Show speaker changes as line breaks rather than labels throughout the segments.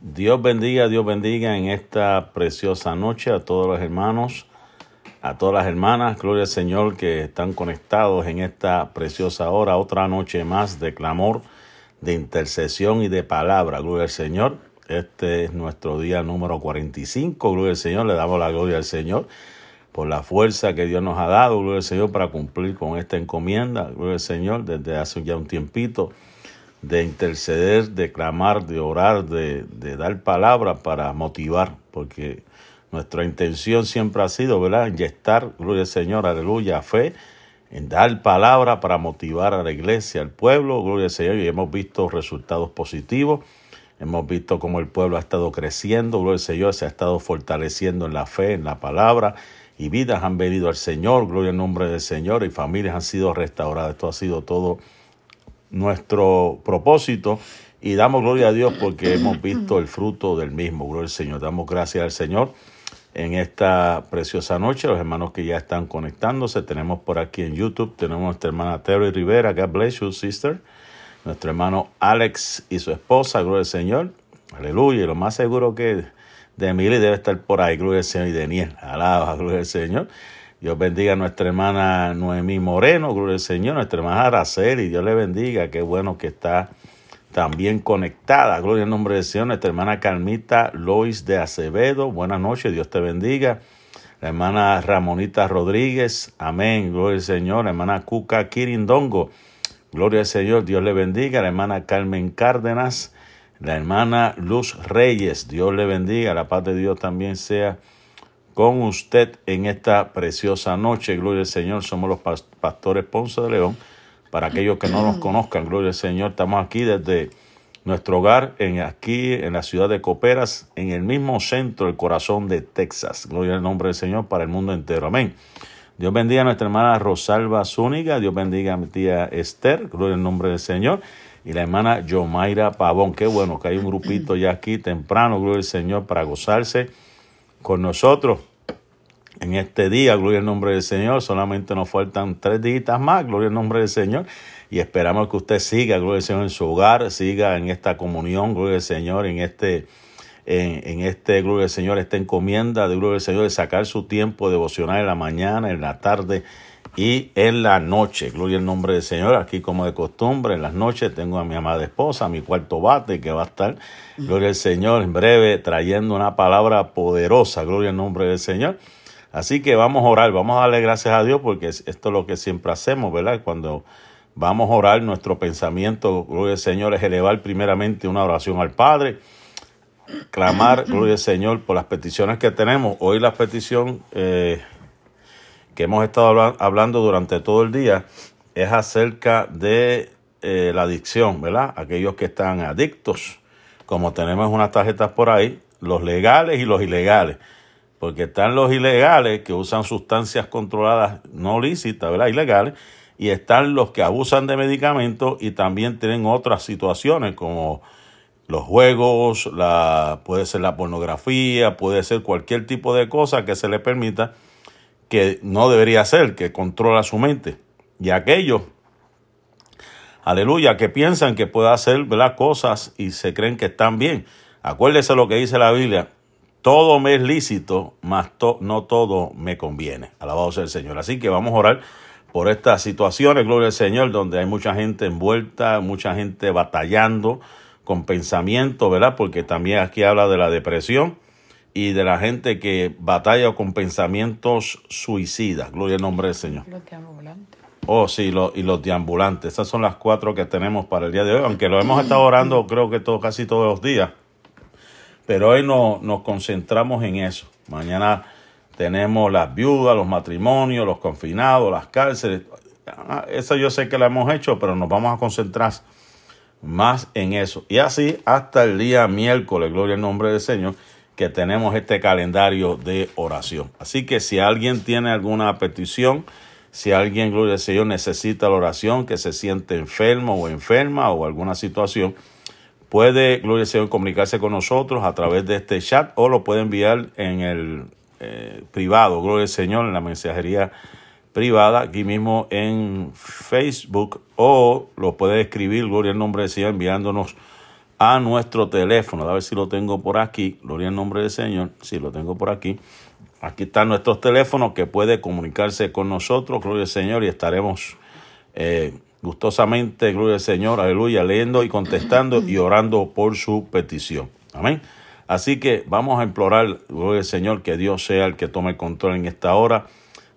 Dios bendiga, Dios bendiga en esta preciosa noche a todos los hermanos, a todas las hermanas, gloria al Señor que están conectados en esta preciosa hora, otra noche más de clamor, de intercesión y de palabra, gloria al Señor. Este es nuestro día número 45, gloria al Señor, le damos la gloria al Señor por la fuerza que Dios nos ha dado, gloria al Señor, para cumplir con esta encomienda, gloria al Señor, desde hace ya un tiempito de interceder, de clamar, de orar, de, de dar palabra para motivar, porque nuestra intención siempre ha sido, ¿verdad?, inyectar, gloria al Señor, aleluya, fe, en dar palabra para motivar a la iglesia, al pueblo, gloria al Señor, y hemos visto resultados positivos. Hemos visto cómo el pueblo ha estado creciendo, gloria al Señor, se ha estado fortaleciendo en la fe, en la palabra, y vidas han venido al Señor, gloria al nombre del Señor, y familias han sido restauradas. Esto ha sido todo nuestro propósito y damos gloria a Dios porque hemos visto el fruto del mismo. Gloria al Señor. Damos gracias al Señor en esta preciosa noche. Los hermanos que ya están conectándose, tenemos por aquí en YouTube, tenemos nuestra hermana Terry Rivera, God bless you, sister. Nuestro hermano Alex y su esposa, gloria al Señor. Aleluya. Y lo más seguro que de Emily debe estar por ahí, gloria al Señor. Y de Niel, alaba, gloria al Señor. Dios bendiga a nuestra hermana Noemí Moreno, gloria al Señor, nuestra hermana Araceli, Dios le bendiga, qué bueno que está también conectada, gloria al nombre del Señor, nuestra hermana Carmita Lois de Acevedo, buenas noches, Dios te bendiga, la hermana Ramonita Rodríguez, amén, gloria al Señor, la hermana Cuca Quirindongo, gloria al Señor, Dios le bendiga, la hermana Carmen Cárdenas, la hermana Luz Reyes, Dios le bendiga, la paz de Dios también sea con usted en esta preciosa noche. Gloria al Señor, somos los pastores Ponce de León. Para aquellos que no nos conozcan, gloria al Señor, estamos aquí desde nuestro hogar, en, aquí en la ciudad de Coperas, en el mismo centro, el corazón de Texas. Gloria al nombre del Señor para el mundo entero. Amén. Dios bendiga a nuestra hermana Rosalba Zúñiga, Dios bendiga a mi tía Esther, gloria al nombre del Señor, y la hermana Yomaira Pavón. Qué bueno que hay un grupito ya aquí temprano, gloria al Señor, para gozarse con nosotros en este día, gloria al nombre del Señor. Solamente nos faltan tres días más, gloria al nombre del Señor. Y esperamos que usted siga, gloria al Señor, en su hogar, siga en esta comunión, gloria al Señor, en este, en, en este, gloria al Señor, esta encomienda de gloria al Señor, de sacar su tiempo devocional en la mañana, en la tarde y en la noche. Gloria al nombre del Señor. Aquí, como de costumbre, en las noches tengo a mi amada esposa, a mi cuarto bate, que va a estar, gloria al Señor, en breve, trayendo una palabra poderosa. Gloria al nombre del Señor. Así que vamos a orar, vamos a darle gracias a Dios porque esto es lo que siempre hacemos, ¿verdad? Cuando vamos a orar, nuestro pensamiento, gloria al Señor, es elevar primeramente una oración al Padre, clamar, gloria al Señor, por las peticiones que tenemos. Hoy la petición eh, que hemos estado hablando durante todo el día es acerca de eh, la adicción, ¿verdad? Aquellos que están adictos, como tenemos unas tarjetas por ahí, los legales y los ilegales porque están los ilegales que usan sustancias controladas no lícitas, ¿verdad? Ilegales, y están los que abusan de medicamentos y también tienen otras situaciones como los juegos, la, puede ser la pornografía, puede ser cualquier tipo de cosa que se le permita que no debería ser, que controla su mente. Y aquellos, aleluya, que piensan que puede hacer ¿verdad? cosas y se creen que están bien. Acuérdese lo que dice la Biblia, todo me es lícito, mas no todo me conviene. Alabado sea el Señor. Así que vamos a orar por estas situaciones, gloria al Señor, donde hay mucha gente envuelta, mucha gente batallando con pensamiento, ¿verdad? Porque también aquí habla de la depresión y de la gente que batalla con pensamientos suicidas. Gloria al nombre del Señor. Los deambulantes. Oh, sí, y los deambulantes. Esas son las cuatro que tenemos para el día de hoy, aunque lo hemos estado orando creo que todo, casi todos los días. Pero hoy no, nos concentramos en eso. Mañana tenemos las viudas, los matrimonios, los confinados, las cárceles. Ah, eso yo sé que lo hemos hecho, pero nos vamos a concentrar más en eso. Y así hasta el día miércoles, gloria al nombre del Señor, que tenemos este calendario de oración. Así que si alguien tiene alguna petición, si alguien, gloria al Señor, necesita la oración, que se siente enfermo o enferma o alguna situación, puede, gloria al Señor, comunicarse con nosotros a través de este chat o lo puede enviar en el eh, privado, gloria al Señor, en la mensajería privada, aquí mismo en Facebook, o lo puede escribir, gloria al nombre del Señor, enviándonos a nuestro teléfono. A ver si lo tengo por aquí. Gloria al nombre del Señor. Sí, lo tengo por aquí. Aquí están nuestros teléfonos que puede comunicarse con nosotros. Gloria al Señor. Y estaremos eh, gustosamente, gloria al Señor, aleluya, leyendo y contestando y orando por su petición. Amén. Así que vamos a implorar, gloria al Señor, que Dios sea el que tome el control en esta hora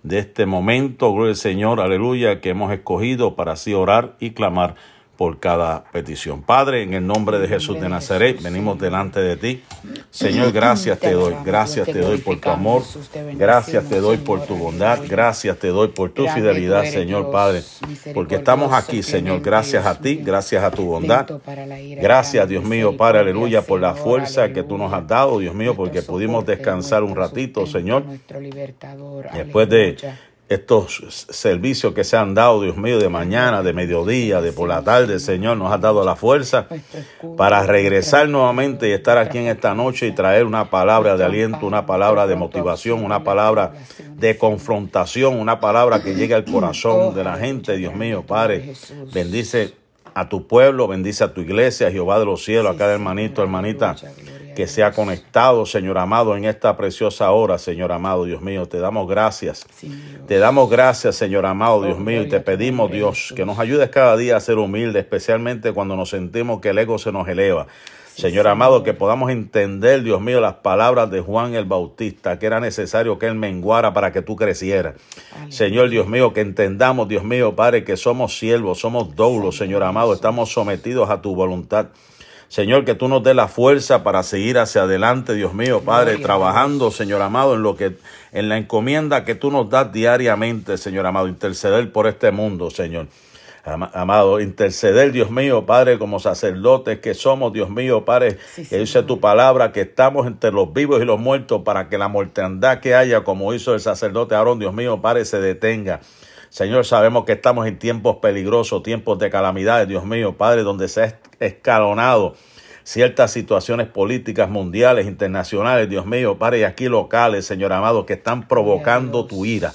de este momento, gloria al Señor, aleluya, que hemos escogido para así orar y clamar por cada petición. Padre, en el nombre de Jesús de Nazaret, venimos delante de ti. Señor, gracias te doy, gracias te doy por tu amor, gracias te doy por tu bondad, gracias te doy por tu fidelidad, Señor Padre, porque estamos aquí, Señor, gracias a ti, gracias a tu bondad. Gracias, Dios mío, Padre, aleluya, por la fuerza que tú nos has dado, Dios mío, porque pudimos descansar un ratito, Señor. Después de estos servicios que se han dado, Dios mío, de mañana, de mediodía, de por la tarde, Señor, nos ha dado la fuerza para regresar nuevamente y estar aquí en esta noche y traer una palabra de aliento, una palabra de motivación, una palabra de confrontación, una palabra que llegue al corazón de la gente, Dios mío, Padre. Bendice a tu pueblo, bendice a tu iglesia, Jehová de los cielos, a cada hermanito, hermanita que se ha conectado, Señor amado, en esta preciosa hora, Señor amado, Dios mío. Te damos gracias. te damos gracias, Señor amado, Dios oh, mío, y te pedimos, Dios, que nos ayudes cada día a ser humildes, especialmente cuando nos sentimos que el ego se nos eleva. Señor amado, que podamos entender, Dios mío, las palabras de Juan el Bautista, que era necesario que Él menguara para que tú crecieras. Señor Dios mío, que entendamos, Dios mío, Padre, que somos siervos, somos doulos, Señor amado, estamos sometidos a tu voluntad. Señor, que tú nos dé la fuerza para seguir hacia adelante, Dios mío, Padre, trabajando, Señor amado, en lo que en la encomienda que tú nos das diariamente, Señor amado, interceder por este mundo, Señor. Amado, interceder, Dios mío, Padre, como sacerdotes que somos, Dios mío, Padre, que dice tu palabra, que estamos entre los vivos y los muertos para que la mortandad que haya, como hizo el sacerdote Aarón, Dios mío, Padre, se detenga. Señor, sabemos que estamos en tiempos peligrosos, tiempos de calamidades, Dios mío, Padre, donde se ha escalonado ciertas situaciones políticas mundiales, internacionales, Dios mío, Padre, y aquí locales, Señor amado, que están provocando tu ira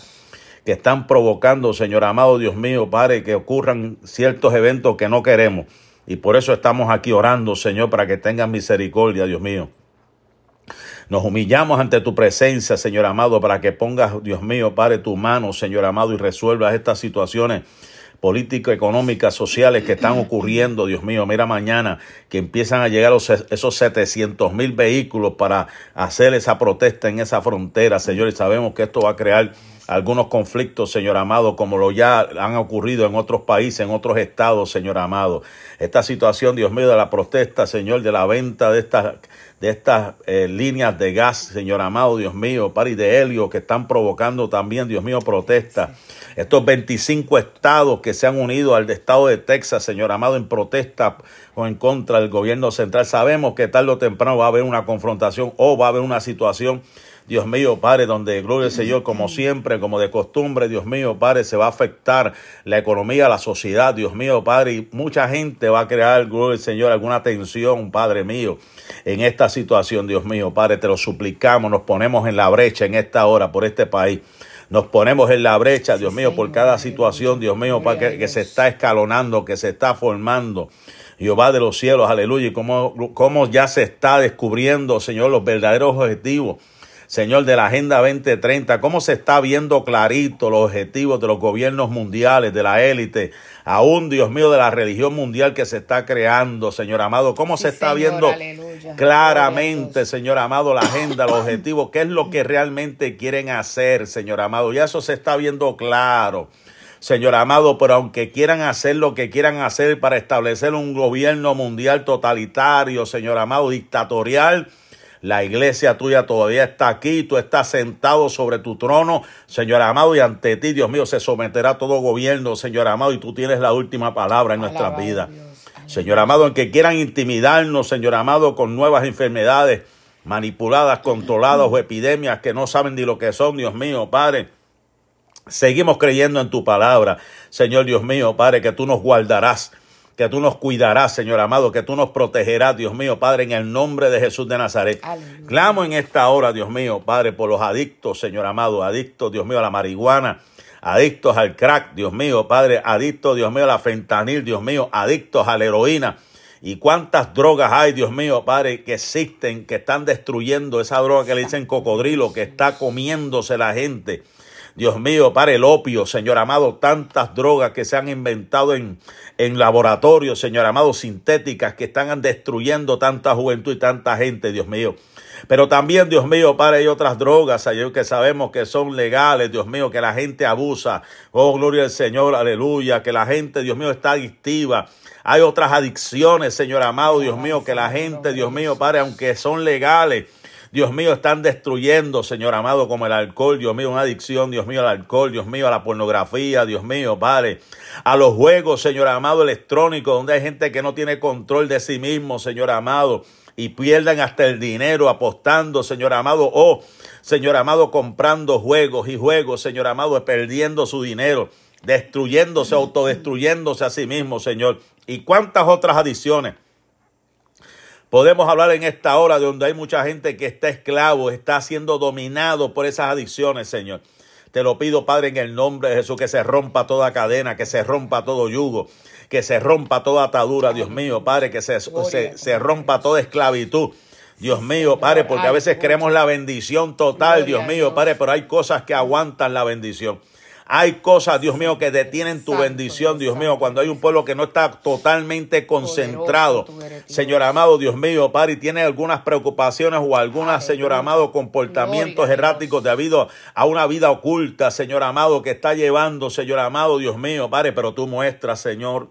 que están provocando, Señor amado, Dios mío, Padre, que ocurran ciertos eventos que no queremos. Y por eso estamos aquí orando, Señor, para que tengan misericordia, Dios mío. Nos humillamos ante tu presencia, Señor amado, para que pongas, Dios mío, Padre, tu mano, Señor amado, y resuelvas estas situaciones políticas, económicas, sociales que están ocurriendo, Dios mío. Mira mañana que empiezan a llegar esos 700 mil vehículos para hacer esa protesta en esa frontera, Señor, y sabemos que esto va a crear algunos conflictos, Señor amado, como lo ya han ocurrido en otros países, en otros estados, Señor amado. Esta situación, Dios mío, de la protesta, Señor, de la venta de estas de estas eh, líneas de gas, Señor amado, Dios mío, pari de helio que están provocando también, Dios mío, protesta. Estos 25 estados que se han unido al estado de Texas, Señor amado, en protesta o en contra del gobierno central. Sabemos que tarde o temprano va a haber una confrontación o va a haber una situación Dios mío, Padre, donde, gloria al Señor, como siempre, como de costumbre, Dios mío, Padre, se va a afectar la economía, la sociedad, Dios mío, Padre, y mucha gente va a crear, gloria al Señor, alguna tensión, Padre mío, en esta situación, Dios mío, Padre, te lo suplicamos, nos ponemos en la brecha en esta hora por este país. Nos ponemos en la brecha, Dios mío, por cada situación, Dios mío, que, que se está escalonando, que se está formando. Jehová de los cielos, aleluya, y cómo, cómo ya se está descubriendo, Señor, los verdaderos objetivos Señor, de la Agenda 2030, cómo se está viendo clarito los objetivos de los gobiernos mundiales, de la élite, aún, Dios mío, de la religión mundial que se está creando, Señor amado, cómo se está viendo claramente, Señor amado, la agenda, los objetivos, qué es lo que realmente quieren hacer, Señor amado, y eso se está viendo claro. Señor amado, pero aunque quieran hacer lo que quieran hacer para establecer un gobierno mundial totalitario, Señor amado, dictatorial, la iglesia tuya todavía está aquí, tú estás sentado sobre tu trono, Señor amado, y ante ti, Dios mío, se someterá todo gobierno, Señor amado, y tú tienes la última palabra en nuestra vida. Señor amado, aunque quieran intimidarnos, Señor amado, con nuevas enfermedades manipuladas, controladas o epidemias que no saben ni lo que son, Dios mío, Padre. Seguimos creyendo en tu palabra, Señor Dios mío, Padre, que tú nos guardarás que tú nos cuidarás, Señor amado, que tú nos protegerás, Dios mío, Padre, en el nombre de Jesús de Nazaret. Clamo en esta hora, Dios mío, Padre, por los adictos, Señor amado, adictos, Dios mío, a la marihuana, adictos al crack, Dios mío, Padre, adictos, Dios mío, a la fentanil, Dios mío, adictos a la heroína Y cuántas drogas hay, Dios mío, Padre, que existen, que están destruyendo esa droga que le dicen cocodrilo, que está comiéndose la gente. Dios mío, Padre, el opio, Señor amado, tantas drogas que se han inventado en, en laboratorios, Señor amado, sintéticas, que están destruyendo tanta juventud y tanta gente, Dios mío. Pero también, Dios mío, Padre, hay otras drogas, Señor, que sabemos que son legales, Dios mío, que la gente abusa. Oh, gloria al Señor, aleluya, que la gente, Dios mío, está adictiva. Hay otras adicciones, Señor amado, Dios mío, que la gente, Dios mío, Padre, aunque son legales, Dios mío, están destruyendo, Señor amado, como el alcohol, Dios mío, una adicción, Dios mío, al alcohol, Dios mío, a la pornografía, Dios mío, Padre, a los juegos, Señor amado, electrónicos, donde hay gente que no tiene control de sí mismo, Señor amado, y pierdan hasta el dinero apostando, Señor amado, o, Señor amado, comprando juegos y juegos, Señor amado, perdiendo su dinero destruyéndose, autodestruyéndose a sí mismo, Señor. ¿Y cuántas otras adiciones? Podemos hablar en esta hora de donde hay mucha gente que está esclavo, está siendo dominado por esas adicciones, Señor. Te lo pido, Padre, en el nombre de Jesús, que se rompa toda cadena, que se rompa todo yugo, que se rompa toda atadura, Dios mío, Padre, que se, se, se rompa toda esclavitud. Dios mío, Padre, porque a veces queremos la bendición total, Dios mío, Padre, pero hay cosas que aguantan la bendición. Hay cosas, Dios mío, que detienen tu bendición, Dios mío, cuando hay un pueblo que no está totalmente concentrado. Señor amado, Dios mío, Padre, y tiene algunas preocupaciones o algunas, Señor amado, comportamientos erráticos debido a una vida oculta, Señor amado, que está llevando, Señor amado, Dios mío, Padre, pero tú muestras, Señor.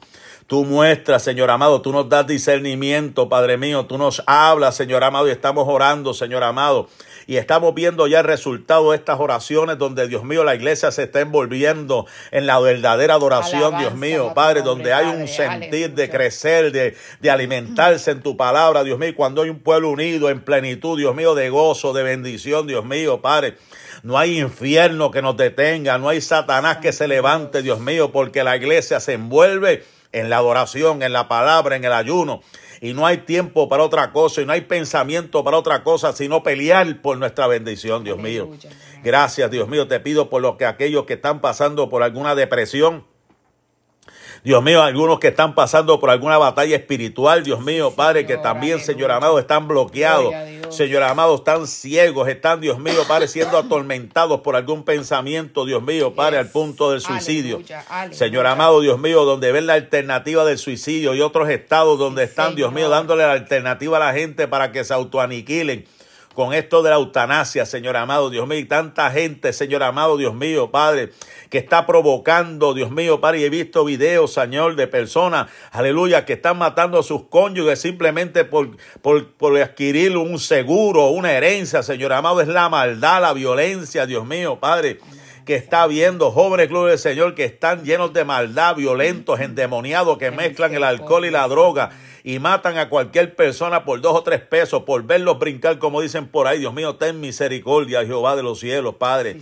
Tú muestras, Señor amado, tú nos das discernimiento, Padre mío, tú nos hablas, Señor amado, y estamos orando, Señor amado. Y estamos viendo ya el resultado de estas oraciones donde, Dios mío, la iglesia se está envolviendo en la verdadera adoración, Dios mío, Padre, donde hay un sentir de crecer, de, de alimentarse en tu palabra, Dios mío, cuando hay un pueblo unido en plenitud, Dios mío, de gozo, de bendición, Dios mío, Padre. No hay infierno que nos detenga, no hay Satanás que se levante, Dios mío, porque la iglesia se envuelve en la adoración, en la palabra, en el ayuno y no hay tiempo para otra cosa y no hay pensamiento para otra cosa sino pelear por nuestra bendición, Dios mío. Gracias, Dios mío, te pido por lo que aquellos que están pasando por alguna depresión, Dios mío, algunos que están pasando por alguna batalla espiritual, Dios mío, Padre, que también, Señor amado, están bloqueados. Señor amado, están ciegos, están, Dios mío, Padre, siendo atormentados por algún pensamiento, Dios mío, Padre, al punto del suicidio. Señor amado, Dios mío, donde ven la alternativa del suicidio y otros estados donde están, Dios mío, dándole la alternativa a la gente para que se autoaniquilen con esto de la eutanasia, Señor amado, Dios mío, y tanta gente, Señor amado, Dios mío, Padre, que está provocando, Dios mío, Padre, y he visto videos, Señor, de personas, aleluya, que están matando a sus cónyuges simplemente por, por, por adquirir un seguro, una herencia, Señor amado, es la maldad, la violencia, Dios mío, Padre que está viendo jóvenes, gloria del Señor, que están llenos de maldad, violentos, endemoniados, que mezclan el alcohol y la droga y matan a cualquier persona por dos o tres pesos, por verlos brincar, como dicen por ahí. Dios mío, ten misericordia, Jehová de los cielos, Padre.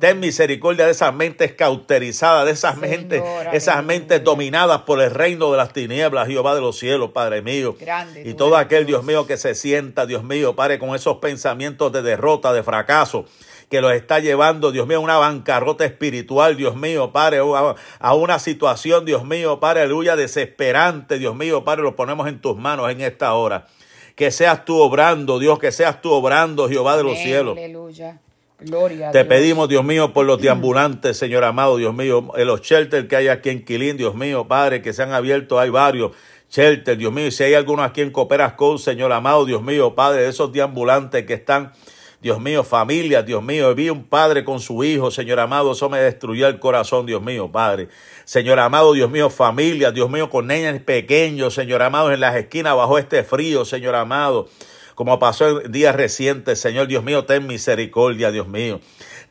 ten misericordia de esas mentes cauterizadas, de esas mentes, esas mentes dominadas por el reino de las tinieblas, Jehová de los cielos, Padre mío. y todo aquel, Dios mío, que se sienta, Dios mío, Padre, con esos pensamientos de derrota, de fracaso que los está llevando, Dios mío, a una bancarrota espiritual, Dios mío, Padre, a una situación, Dios mío, Padre, aleluya, desesperante, Dios mío, Padre, lo ponemos en tus manos en esta hora. Que seas tú obrando, Dios, que seas tú obrando, Jehová de los cielos. Aleluya. Gloria Te pedimos, Dios mío, por los deambulantes, Señor amado, Dios mío, los shelters que hay aquí en Quilín, Dios mío, Padre, que se han abierto, hay varios shelters, Dios mío, y si hay algunos aquí en Cooperas con, Señor amado, Dios mío, Padre, esos deambulantes que están Dios mío, familia, Dios mío, vi un padre con su hijo, Señor amado, eso me destruyó el corazón, Dios mío, Padre. Señor amado, Dios mío, familia, Dios mío, con niños pequeños, Señor amado, en las esquinas bajo este frío, Señor amado, como pasó en días recientes, Señor, Dios mío, ten misericordia, Dios mío.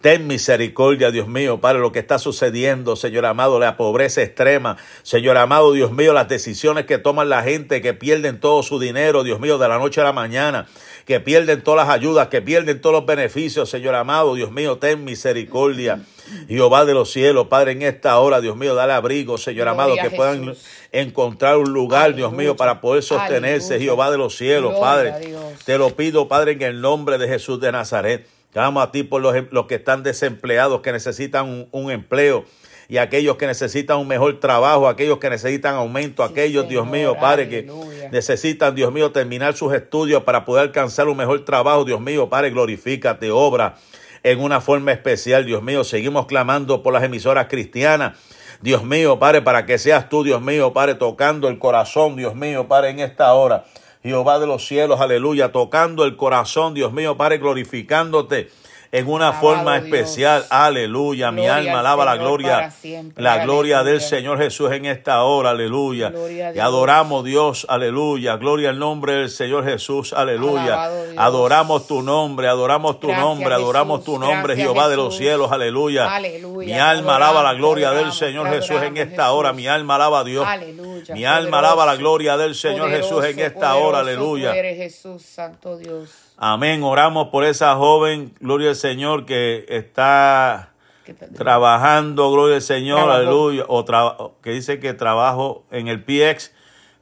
Ten misericordia, Dios mío, para lo que está sucediendo, Señor amado, la pobreza extrema. Señor amado, Dios mío, las decisiones que toman la gente, que pierden todo su dinero, Dios mío, de la noche a la mañana, que pierden todas las ayudas, que pierden todos los beneficios, Señor amado, Dios mío, ten misericordia. Jehová de los cielos, Padre, en esta hora, Dios mío, dale abrigo, Señor amado, que puedan encontrar un lugar, Dios mío, para poder sostenerse, Jehová de los cielos, Padre. Te lo pido, Padre, en el nombre de Jesús de Nazaret. Llamo a ti por los, los que están desempleados, que necesitan un, empleo. Y aquellos que necesitan un mejor trabajo, aquellos que necesitan aumento, aquellos, Dios mío, Padre, que necesitan, Dios mío, terminar sus estudios para poder alcanzar un mejor trabajo, Dios mío, Padre, glorifícate, obra en una forma especial, Dios mío. Seguimos clamando por las emisoras cristianas. Dios mío, Padre, para que seas tú, Dios mío, Padre, tocando el corazón, Dios mío, Padre, en esta hora. Jehová de los cielos, aleluya, tocando el corazón, Dios mío, Padre, glorificándote en una forma especial. Aleluya. Mi alma alaba la gloria. La gloria del Señor Jesús en esta hora. Aleluya. Y adoramos Dios. Aleluya. Gloria al nombre del Señor Jesús. Aleluya. Adoramos tu nombre. Adoramos tu nombre. Adoramos tu nombre, Jehová de los cielos. Aleluya. Mi alma alaba la gloria del Señor Jesús en esta hora. Mi alma alaba a Dios. Mi alma alaba la gloria del Señor Jesús en esta hora. Aleluya.
Jesús, Santo Dios.
Amén. Oramos por esa joven, gloria al Señor, que está trabajando, gloria al Señor, aleluya, o que dice que trabajo en el PX.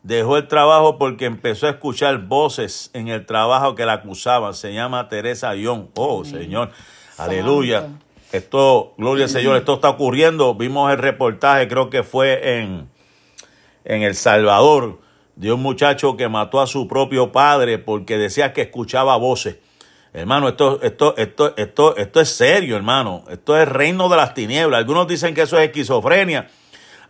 Dejó el trabajo porque empezó a escuchar voces en el trabajo que la acusaban. Se llama Teresa Ión. Oh, Señor. Aleluya. Esto, gloria al Señor, esto está ocurriendo. Vimos el reportaje, creo que fue en, en El Salvador de un muchacho que mató a su propio padre porque decía que escuchaba voces. Hermano, esto, esto, esto, esto, esto es serio, hermano. Esto es reino de las tinieblas. Algunos dicen que eso es esquizofrenia.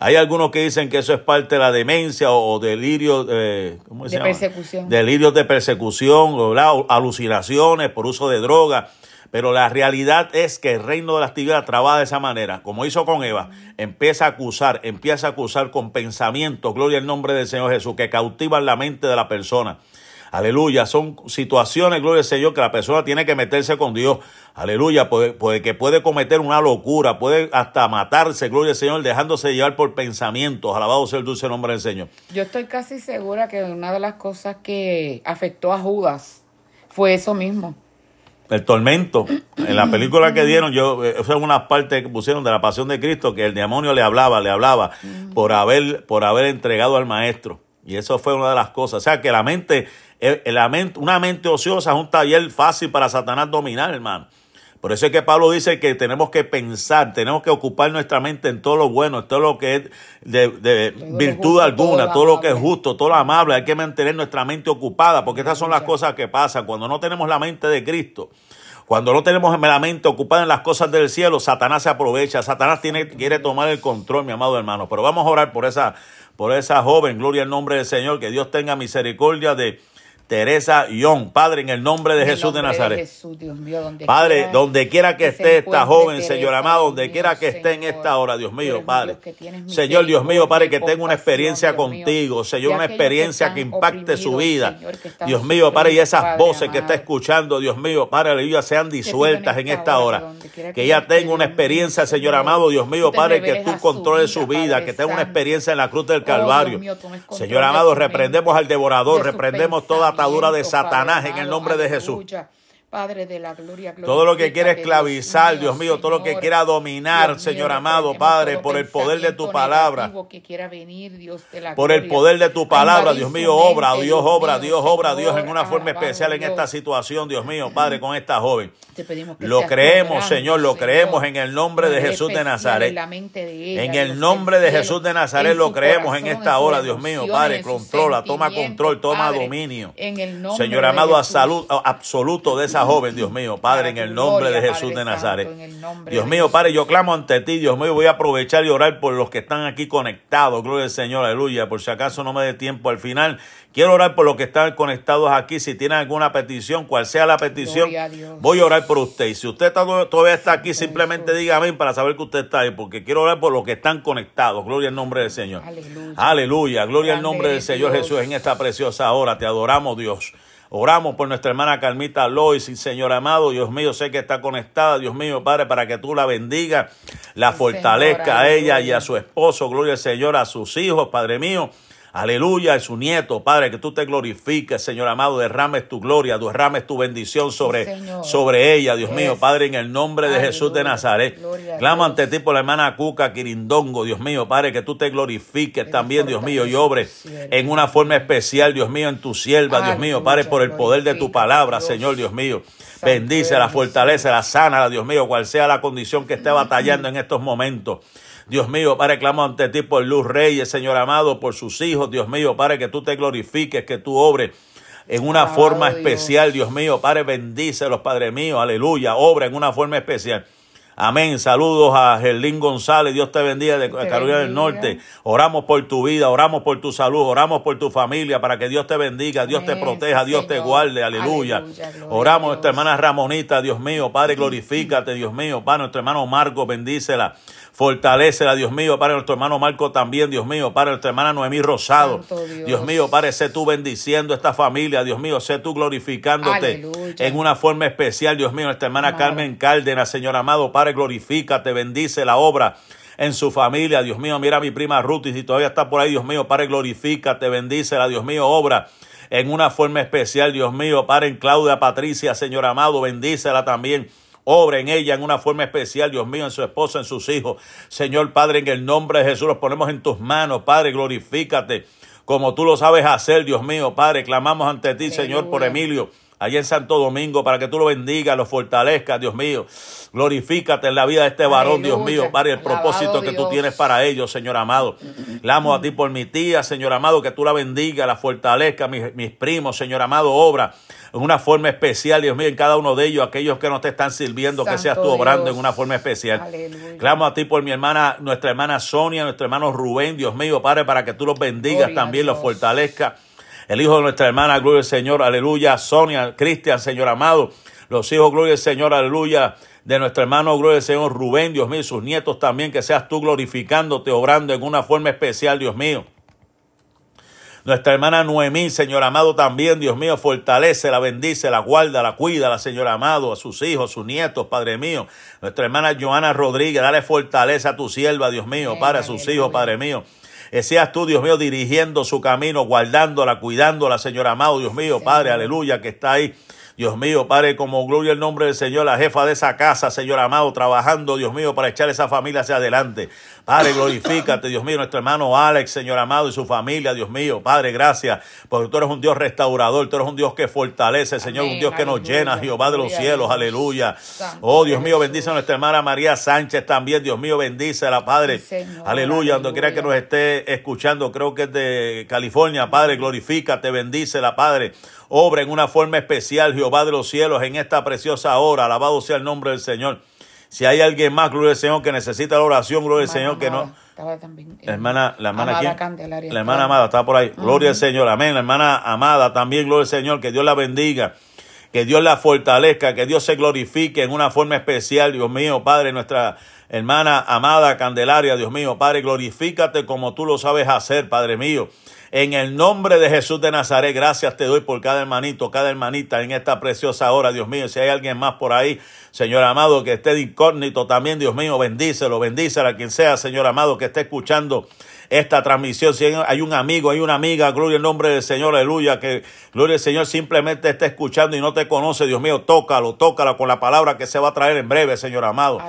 Hay algunos que dicen que eso es parte de la demencia o, delirio
de persecución.
Delirios de persecución, o alucinaciones por uso de droga. Pero la realidad es que el reino de las tinieblas trabaja de esa manera, como hizo con Eva, empieza a acusar, empieza a acusar con pensamientos, gloria al nombre del Señor Jesús, que cautivan la mente de la persona. Aleluya, son situaciones, gloria al Señor, que la persona tiene que meterse con Dios. Aleluya, puede, que puede cometer una locura, puede hasta matarse, gloria al Señor, dejándose llevar por pensamientos. Alabado sea el dulce nombre del Señor.
Yo estoy casi segura que una de las cosas que afectó a Judas fue eso mismo
el tormento. En la película que dieron, yo, eh, esa es una parte que pusieron de la pasión de Cristo, que el demonio le hablaba, le hablaba por haber, por haber entregado al maestro. Y eso fue una de las cosas. O sea que la mente, eh, la mente, una mente ociosa es un taller fácil para Satanás dominar, hermano. Por eso es que Pablo dice que tenemos que pensar, tenemos que ocupar nuestra mente en todo lo bueno, en todo lo que es de, virtud alguna, todo, lo que es justo, todo lo amable. Hay que mantener nuestra mente ocupada, porque estas son las cosas que pasan. Cuando no tenemos la mente de Cristo, cuando no tenemos la mente ocupada en las cosas del cielo, Satanás se aprovecha. Satanás tiene, quiere tomar el control, mi amado hermano. Pero vamos a orar por esa, por esa joven, gloria al nombre del Señor, que Dios tenga misericordia de Teresa Young. Padre, en el nombre de Jesús de Nazaret. Padre, donde quiera que esté esta joven, Señor amado, donde quiera que esté en esta hora, Dios mío, Padre. Señor Dios mío, Padre, que tenga una experiencia contigo, Señor, una experiencia que impacte su vida. Dios mío, Padre, y esas voces que está escuchando, Dios mío, Padre, aleluya, sean disueltas en esta hora. Que ella tenga una experiencia, Señor amado, Dios mío, Padre, que tú controles su vida, que tenga una experiencia en la cruz del oh, Calvario. Señor amado, reprendemos al devorador, reprendemos toda de Satanás en el nombre de Jesús.
Padre de la gloria,
todo lo que quiere esclavizar, Dios mío, todo lo que quiera dominar, Señor amado, Padre, por el poder de tu palabra. Por el poder de tu palabra, Dios mío, obra, Dios obra, Dios obra, Dios en una forma especial en esta situación, Dios mío, Padre, con esta joven. Lo creemos, Señor, lo creemos en el nombre de Jesús de Nazaret. En el nombre de Jesús de Nazaret lo creemos en esta hora, Dios mío, Padre, controla, toma control, toma dominio. Señor amado, a salud absoluto de esa joven, Dios mío, Padre, en el nombre de Jesús de Nazaret. Dios mío, Padre, yo clamo ante ti, Dios mío, voy a aprovechar y orar por los que están aquí conectados, gloria al Señor, aleluya, por si acaso no me dé tiempo al final. Quiero orar por los que están conectados aquí. Si tienen alguna petición, cual sea la petición, voy a orar por usted. Y si usted todavía está aquí, simplemente diga amén para saber que usted está ahí, porque quiero orar por los que están conectados. Gloria al nombre del Señor. Aleluya. Gloria al nombre del Señor Jesús en esta preciosa hora. Te adoramos, Dios. Oramos por nuestra hermana Carmita Lois, y Señor amado, Dios mío, sé que está conectada, Dios mío, Padre, para que tú la bendiga, la fortalezca a ella y a su esposo, gloria al Señor, a sus hijos, Padre mío. Aleluya, es su nieto, Padre, que tú te glorifiques, Señor amado, derrames tu gloria, derrames tu bendición sobre, sobre ella, Dios mío, Padre, en el nombre de Jesús de Nazaret. Clamo ante ti por la hermana Cuca Quirindongo, Dios mío, Padre, que tú te glorifiques también, Dios mío, y obre en una forma especial, Dios mío, en tu sierva, Dios mío, Padre, por el poder de tu palabra, Señor, Dios mío. Bendice la fortaleza, la sana, Dios mío, cual sea la condición que esté batallando en estos momentos. Dios mío, Padre, clamo ante ti por Luz Reyes, Señor amado, por sus hijos, Dios mío, Padre, que tú te glorifiques, que tú obres en una forma especial, Dios mío, Padre, bendícelos, Padre mío, aleluya, obra en una forma especial. Amén. Saludos a Gerlín González. Dios te bendiga de Carolina del Norte. Oramos por tu vida, oramos por tu salud, oramos por tu familia para que Dios te bendiga, Dios te proteja, Dios te guarde. Aleluya. oramos a nuestra hermana Ramonita, Dios mío. Padre, glorifícate, Dios mío. Padre, nuestro hermano Marco, bendícela. Fortalecela, Dios mío, para nuestro hermano Marco también, Dios mío, para nuestra hermana Noemí Rosado. Dios. mío, Padre, sé tú bendiciendo esta familia, Dios mío, sé tú glorificándote en una forma especial, Dios mío, nuestra hermana Carmen Cárdenas, Señor amado, Padre, glorifícate, bendice la obra en su familia, Dios mío, mira a mi prima Ruth, y si todavía está por ahí, Dios mío, Padre, glorifícate, bendícela, Dios mío, obra en una forma especial, Dios mío, Padre, en Claudia Patricia, Señor amado, bendícela también Obra en ella en una forma especial, Dios mío, en su esposa, en sus hijos. Señor Padre, en el nombre de Jesús los ponemos en tus manos. Padre, glorifícate como tú lo sabes hacer, Dios mío. Padre, clamamos ante ti, Señor, por Emilio allá en Santo Domingo, para que tú lo bendigas, lo fortalezcas, Dios mío. Glorifícate en la vida de este varón, Dios mío, para el propósito que tú tienes para ellos, Señor amado. Clamo a ti por mi tía, Señor amado, que tú la bendigas, la fortalezcas, mis, mis primos, Señor amado, obra en una forma especial, Dios mío, en cada uno de ellos, aquellos que no te están sirviendo, que seas tú obrando en una forma especial. Clamo a ti por mi hermana, nuestra hermana Sonia, nuestro hermano Rubén, Dios mío, Padre, para que tú los bendigas también, los fortalezcas. El hijo de nuestra hermana, gloria al Señor, aleluya. Sonia, Cristian, Señor amado. Los hijos, gloria al Señor, aleluya de nuestro hermano, gloria al Señor Rubén, Dios mío, sus nietos también, que seas tú glorificándote, obrando en una forma especial, Dios mío. Nuestra hermana Noemí, Señor amado, también, Dios mío, fortalece, la bendice, la guarda, la cuida, la Señor amado, a sus hijos, sus nietos, Padre mío. Nuestra hermana Joana Rodríguez, dale fortaleza a tu sierva, Dios mío, para sus hijos, Padre mío. Seas tú, Dios mío, dirigiendo su camino, guardándola, cuidándola, Señor amado, Dios mío, Padre, aleluya, que está ahí Dios mío, Padre, como gloria el nombre del Señor, la jefa de esa casa, Señor amado, trabajando, Dios mío, para echar esa familia hacia adelante. Padre, glorifícate, Dios mío, nuestro hermano Alex, Señor amado, y su familia, Dios mío. Padre, gracias, porque tú eres un Dios restaurador, tú eres un Dios que fortalece, Señor, un Dios que nos llena, Jehová de los cielos, aleluya. Oh, Dios mío, bendice a nuestra hermana María Sánchez también, Dios mío, bendice la Padre. aleluya, donde quiera que nos esté escuchando, creo que es de California, Padre, glorifícate, bendice la Padre obra en una forma especial, Jehová de los cielos, en esta preciosa hora. Alabado sea el nombre del Señor. Si hay alguien más, gloria al Señor, que necesita la oración, gloria al Señor, que no. la hermana, la hermana La hermana amada está por ahí. Gloria al Señor. Amén. La hermana amada también, gloria al Señor. Que Dios la bendiga. Que Dios la fortalezca. Que Dios se glorifique en una forma especial. Dios mío, Padre, nuestra hermana amada Candelaria. Dios mío, Padre, glorifícate como tú lo sabes hacer, Padre mío. En el nombre de Jesús de Nazaret, gracias te doy por cada hermanito, cada hermanita en esta preciosa hora, Dios mío. Si hay alguien más por ahí, Señor amado, que esté de incógnito también, Dios mío, bendícelo, bendícelo a quien sea, Señor amado, que esté escuchando esta transmisión. Si hay un amigo, hay una amiga, gloria al nombre del Señor, aleluya, que gloria al Señor simplemente está escuchando y no te conoce, Dios mío, tócalo, tócalo con la palabra que se va a traer en breve, Señor amado.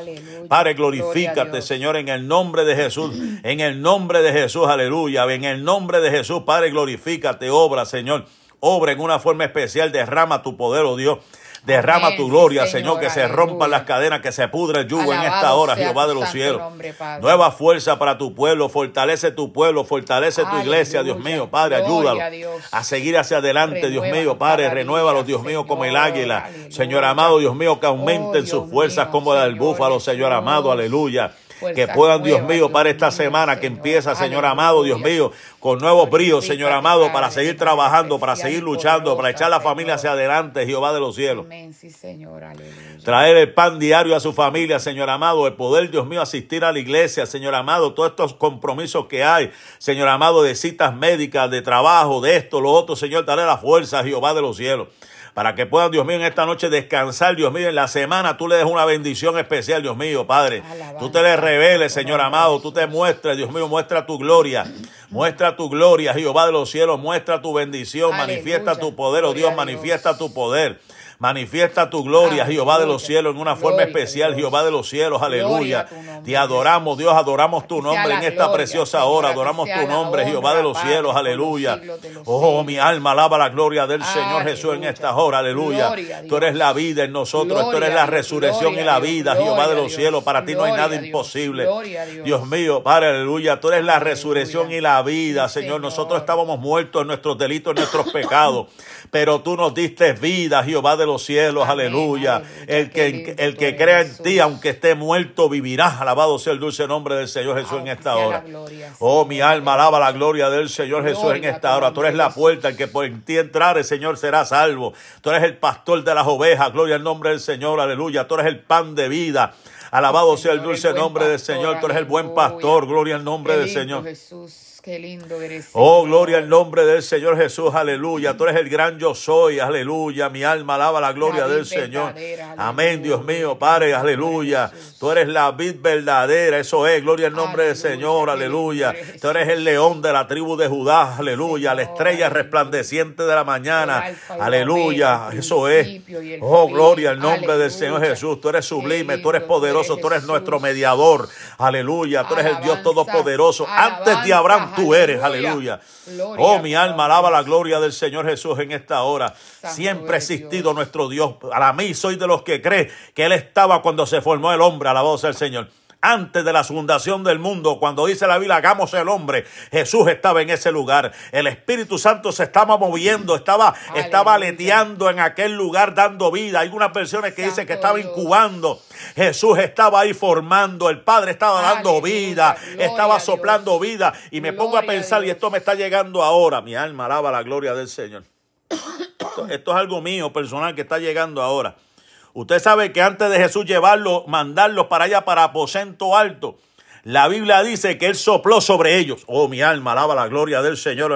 Padre, glorifícate, Señor, en el nombre de Jesús, en el nombre de Jesús, aleluya, en el nombre de Jesús, Padre, glorifícate, obra, Señor. Obra en una forma especial, derrama tu poder, oh Dios. Derrama tu gloria, Señor, que se rompan las cadenas, que se pudre el yugo en esta hora, Jehová de los cielos. Nueva fuerza para tu pueblo, fortalece tu pueblo, fortalece tu iglesia, Dios mío, Padre, ayúdalo a seguir hacia adelante, Dios mío, Padre, renuévalo, Dios mío, como el águila. Señor amado, Dios mío, que aumenten oh, sus fuerzas como la del búfalo, Señor amado, aleluya que puedan, Dios mío, para esta semana que empieza, Señor amado, Dios mío, con nuevos bríos, Señor amado, para seguir trabajando, para seguir luchando, para echar la familia hacia adelante, Jehová de los cielos. Traer el pan diario a su familia, Señor amado, el poder, Dios mío, asistir a la iglesia, Señor amado, todos estos compromisos que hay, Señor amado, de citas médicas, de trabajo, de esto, lo otro, Señor, daré la fuerza, Jehová de los cielos para que puedan, Dios mío, en esta noche descansar, Dios mío, en la semana tú le des una bendición especial, Dios mío, Padre. tú te le reveles, Señor amado, tú te muestres, Dios mío, muestra tu gloria, muestra tu gloria, Jehová de los cielos, muestra tu bendición, manifiesta tu poder, oh Dios, manifiesta tu poder. Manifiesta tu gloria. Jehová de los cielos, en una forma
Gloria
especial,
Dios.
Jehová de los cielos, aleluya. Te adoramos, Dios, adoramos tu nombre en esta
gloria,
preciosa hora, adoramos tu nombre, Jehová de los cielos, aleluya. Oh, mi alma alaba la gloria del Señor Jesús en esta hora, aleluya. Tú eres la vida en nosotros, tú eres la resurrección y la vida, Jehová de los cielos. Para ti no hay nada imposible.
Dios.
Mío, Padre, aleluya. Tú eres la resurrección y la vida. Señor. Nosotros estábamos muertos en nuestros delitos, en nuestros pecados. Pero tú nos diste vida, Jehová de los cielos,
Amén,
aleluya.
aleluya.
El que, el que crea en
Jesús.
ti, aunque esté muerto, vivirá. Alabado sea el dulce nombre del Señor Jesús en esta hora.
gloria,
Oh, mi alma alaba la gloria del Señor Jesús en esta hora. Tú eres la puerta, el que por en ti entrare, Señor, será salvo. Tú eres el pastor de las ovejas. Gloria al nombre del Señor, aleluya. Tú eres el pan de vida. Alabado sea el dulce nombre del Señor. Tú eres el buen pastor. Gloria al nombre del Señor.
Jesús, qué lindo eres.
Oh, gloria al nombre del Señor Jesús, aleluya. Tú eres el gran yo soy, aleluya. Mi alma alaba la gloria
La
del Señor. Amén. Dios mío, Padre, aleluya. Tú eres la vid verdadera, eso es, gloria al nombre del Señor, aleluya. Tú eres el león de la tribu de Judá, aleluya. La estrella
aleluya.
resplandeciente de la mañana, aleluya. Eso es. Oh, gloria al nombre del. Señor Jesús. Tú eres sublime, tú eres poderoso, tú eres nuestro mediador, aleluya. Tú eres el Dios todopoderoso. Antes de Abraham tú eres, aleluya.
Gloria
Oh, mi alma alaba la gloria del Señor Jesús en esta hora.
Santo
Siempre ha existido
Dios.
nuestro Dios. Para mí soy de los que cree que Él estaba cuando se formó el hombre, alabado sea el Señor. Antes de la fundación del mundo, cuando dice la Biblia, hagamos el hombre, Jesús estaba en ese lugar. El Espíritu Santo se estaba moviendo, estaba, estaba aleteando en aquel lugar, dando vida. Hay unas versiones que dicen que estaba
Dios.
incubando. Jesús estaba ahí formando, el Padre estaba dando vida,
Gloria
estaba soplando vida. Y me pongo a pensar, y esto me está llegando ahora. Mi alma alaba la gloria del Señor. Esto, esto es algo mío, personal, que está llegando ahora. Usted sabe que antes de Jesús llevarlo, mandarlos para allá, para aposento alto, la Biblia dice que Él sopló sobre ellos. Oh, mi alma, alaba la gloria del Señor.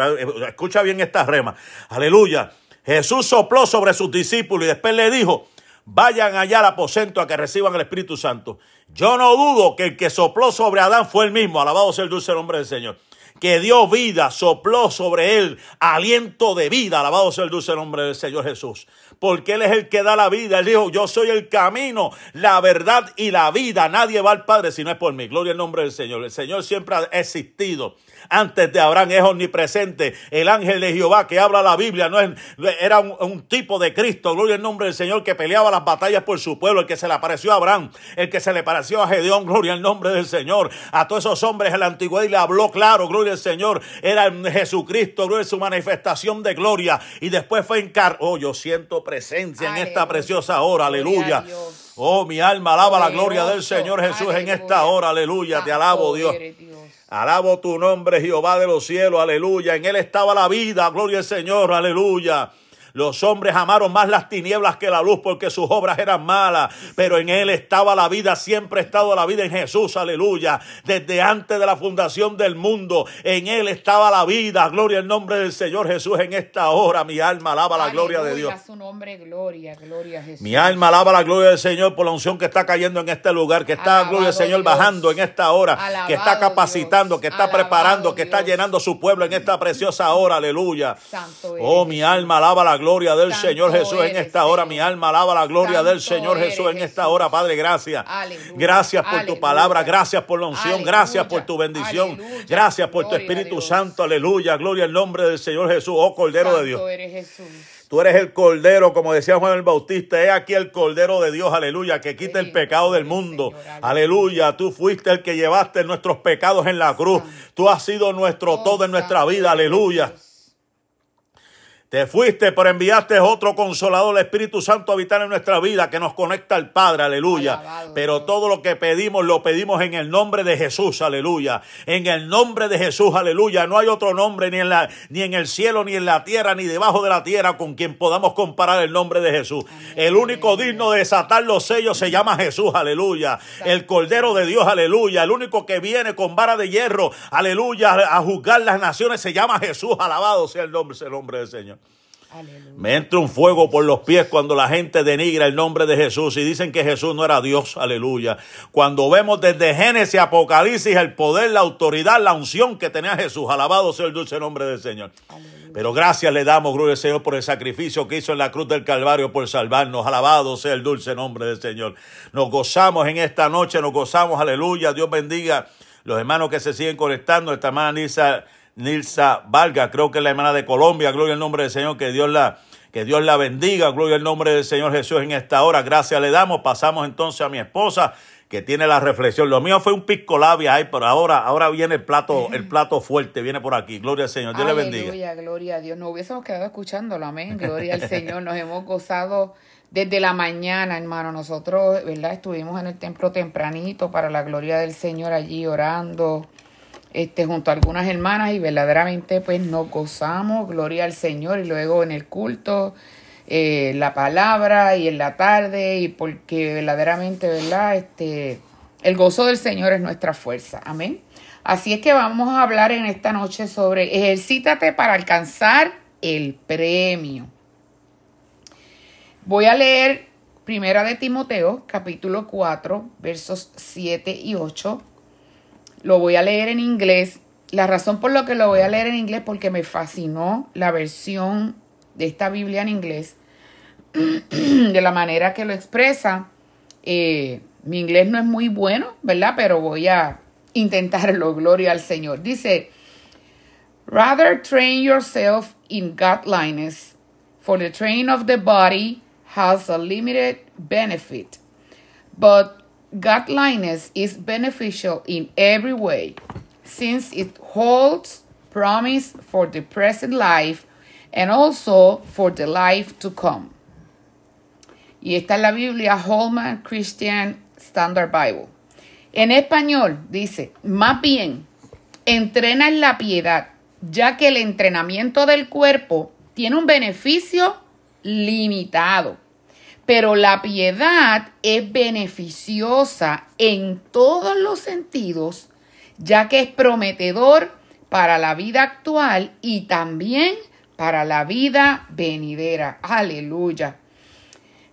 Escucha bien esta rema. Aleluya. Jesús sopló sobre sus discípulos y después le dijo, vayan allá al aposento a que reciban el Espíritu Santo. Yo no dudo que el que sopló sobre Adán fue el mismo. Alabado sea el dulce nombre del Señor que dio vida, sopló sobre él aliento de vida. Alabado sea el dulce nombre del Señor Jesús. Porque Él es el que da la vida. Él dijo, yo soy el camino, la verdad y la vida. Nadie va al Padre si no es por mí. Gloria al nombre del Señor. El Señor siempre ha existido. Antes de Abraham es omnipresente. El ángel de Jehová que habla la Biblia no es, era un, un tipo de Cristo. Gloria al nombre del Señor que peleaba las batallas por su pueblo. El que se le apareció a Abraham. El que se le pareció a Gedeón. Gloria al nombre del Señor. A todos esos hombres en la antigüedad y le habló claro. Gloria al Señor. Era Jesucristo. Gloria su manifestación de gloria. Y después fue encarnado. Oh, yo siento presencia en esta preciosa hora. Aleluya. Oh, mi alma alaba la gloria del. Señor Jesús en esta hora. Aleluya. Te alabo, Dios. Alabo tu nombre, Jehová de los cielos, aleluya. En él estaba la vida, gloria al Señor, aleluya. Los hombres amaron más las tinieblas que la luz porque sus obras eran malas, pero en él estaba la vida, siempre ha estado la vida en Jesús, aleluya. Desde antes de la fundación del mundo, en él estaba la vida, gloria al nombre del Señor Jesús en esta hora. Mi alma alaba la gloria de Dios.
su nombre, gloria, gloria a Jesús.
Mi alma alaba la gloria del Señor por la unción que está cayendo en este lugar, que está,
Alabado
gloria al Señor,
Dios.
bajando en esta hora, que está capacitando,
Dios.
que está
Alabado
preparando, que está llenando su pueblo en esta preciosa hora, aleluya.
Santo
Oh, mi alma alaba la gloria del
Santo
Señor Jesús en esta hora, mi alma alaba la gloria del Señor Jesús en esta
Jesús.
hora, Padre, gracias.
Aleluya.
Gracias por tu palabra, gracias por la unción,
Aleluya.
gracias por tu bendición, gracias por tu
Gloria
Espíritu. Santo, aleluya, gloria al nombre del Señor Jesús, oh Cordero de Dios.
Santo eres Jesús.
Tú eres el Cordero, como decía Juan el Bautista, he aquí el Cordero de Dios, aleluya, que quita el pecado del mundo. Aleluya, tú fuiste el que llevaste nuestros pecados en la cruz. Tú has sido nuestro todo en nuestra vida, aleluya. Te fuiste, pero enviaste otro consolador, el Espíritu Santo, a habitar en nuestra vida, que nos conecta al Padre, aleluya.
Alabado
Pero todo lo que pedimos, lo pedimos en el nombre de Jesús, aleluya. En el nombre de Jesús, aleluya. No hay otro nombre ni en, la, ni en el cielo, ni en la tierra, ni debajo de la tierra con quien podamos comparar el nombre de Jesús. El único digno de desatar los sellos se llama Jesús, aleluya. El Cordero de Dios, aleluya. El único que viene con vara de hierro, aleluya, a juzgar las naciones se llama Jesús, alabado sea el nombre, el nombre del Señor. Me entra un fuego por los pies cuando la gente denigra el nombre de Jesús y dicen que Jesús no era Dios. Aleluya. Cuando vemos desde Génesis, Apocalipsis, el poder, la autoridad, la unción que tenía Jesús. Alabado sea el dulce nombre del Señor. Pero gracias le damos, gloria al Señor, por el sacrificio que hizo en la cruz del Calvario por salvarnos. Alabado sea el dulce nombre del Señor. Nos gozamos en esta noche, nos gozamos, aleluya. Dios bendiga los hermanos que se siguen conectando. Esta hermana Nilsa, Nilsa Valga, creo que es la hermana de Colombia. Gloria al nombre del Señor, que Dios la que Dios la bendiga, gloria al nombre del Señor Jesús en esta hora. Gracias le damos. Pasamos entonces a mi esposa que tiene la reflexión. Lo mío fue un pisco labia ahí, pero ahora, ahora viene el plato, el plato fuerte, viene por aquí. Gloria al Señor. Dios le bendiga.
Gloria a Dios. Nos hubiésemos quedado escuchándolo, amén. Gloria al Señor. Nos hemos gozado desde la mañana, hermano. Nosotros, ¿verdad? Estuvimos en el templo tempranito para la gloria del Señor allí orando este, junto a algunas hermanas y verdaderamente pues nos gozamos, gloria al Señor, y luego en el culto, eh, la palabra y en la tarde, y porque verdaderamente, ¿verdad? Este, el gozo del Señor es nuestra fuerza, amén. Así es que vamos a hablar en esta noche sobre ejercítate para alcanzar el premio. Voy a leer Primera de Timoteo, capítulo 4, versos 7 y 8 lo voy a leer en inglés. La razón por la que lo voy a leer en inglés porque me fascinó la versión de esta Biblia en inglés, de la manera que lo expresa. Eh, mi inglés no es muy bueno, ¿verdad? Pero voy a intentarlo, gloria al Señor. Dice, rather train yourself in godliness, for the training of the body has a limited benefit, but godliness is beneficial in every way, since it holds promise for the present life and also for the life to come. Y esta es la Biblia Holman Christian Standard Bible. En español dice, más bien, entrena en la piedad, ya que el entrenamiento del cuerpo tiene un beneficio limitado pero la piedad es beneficiosa en todos los sentidos, ya que es prometedor para la vida actual y también para la vida venidera. Aleluya.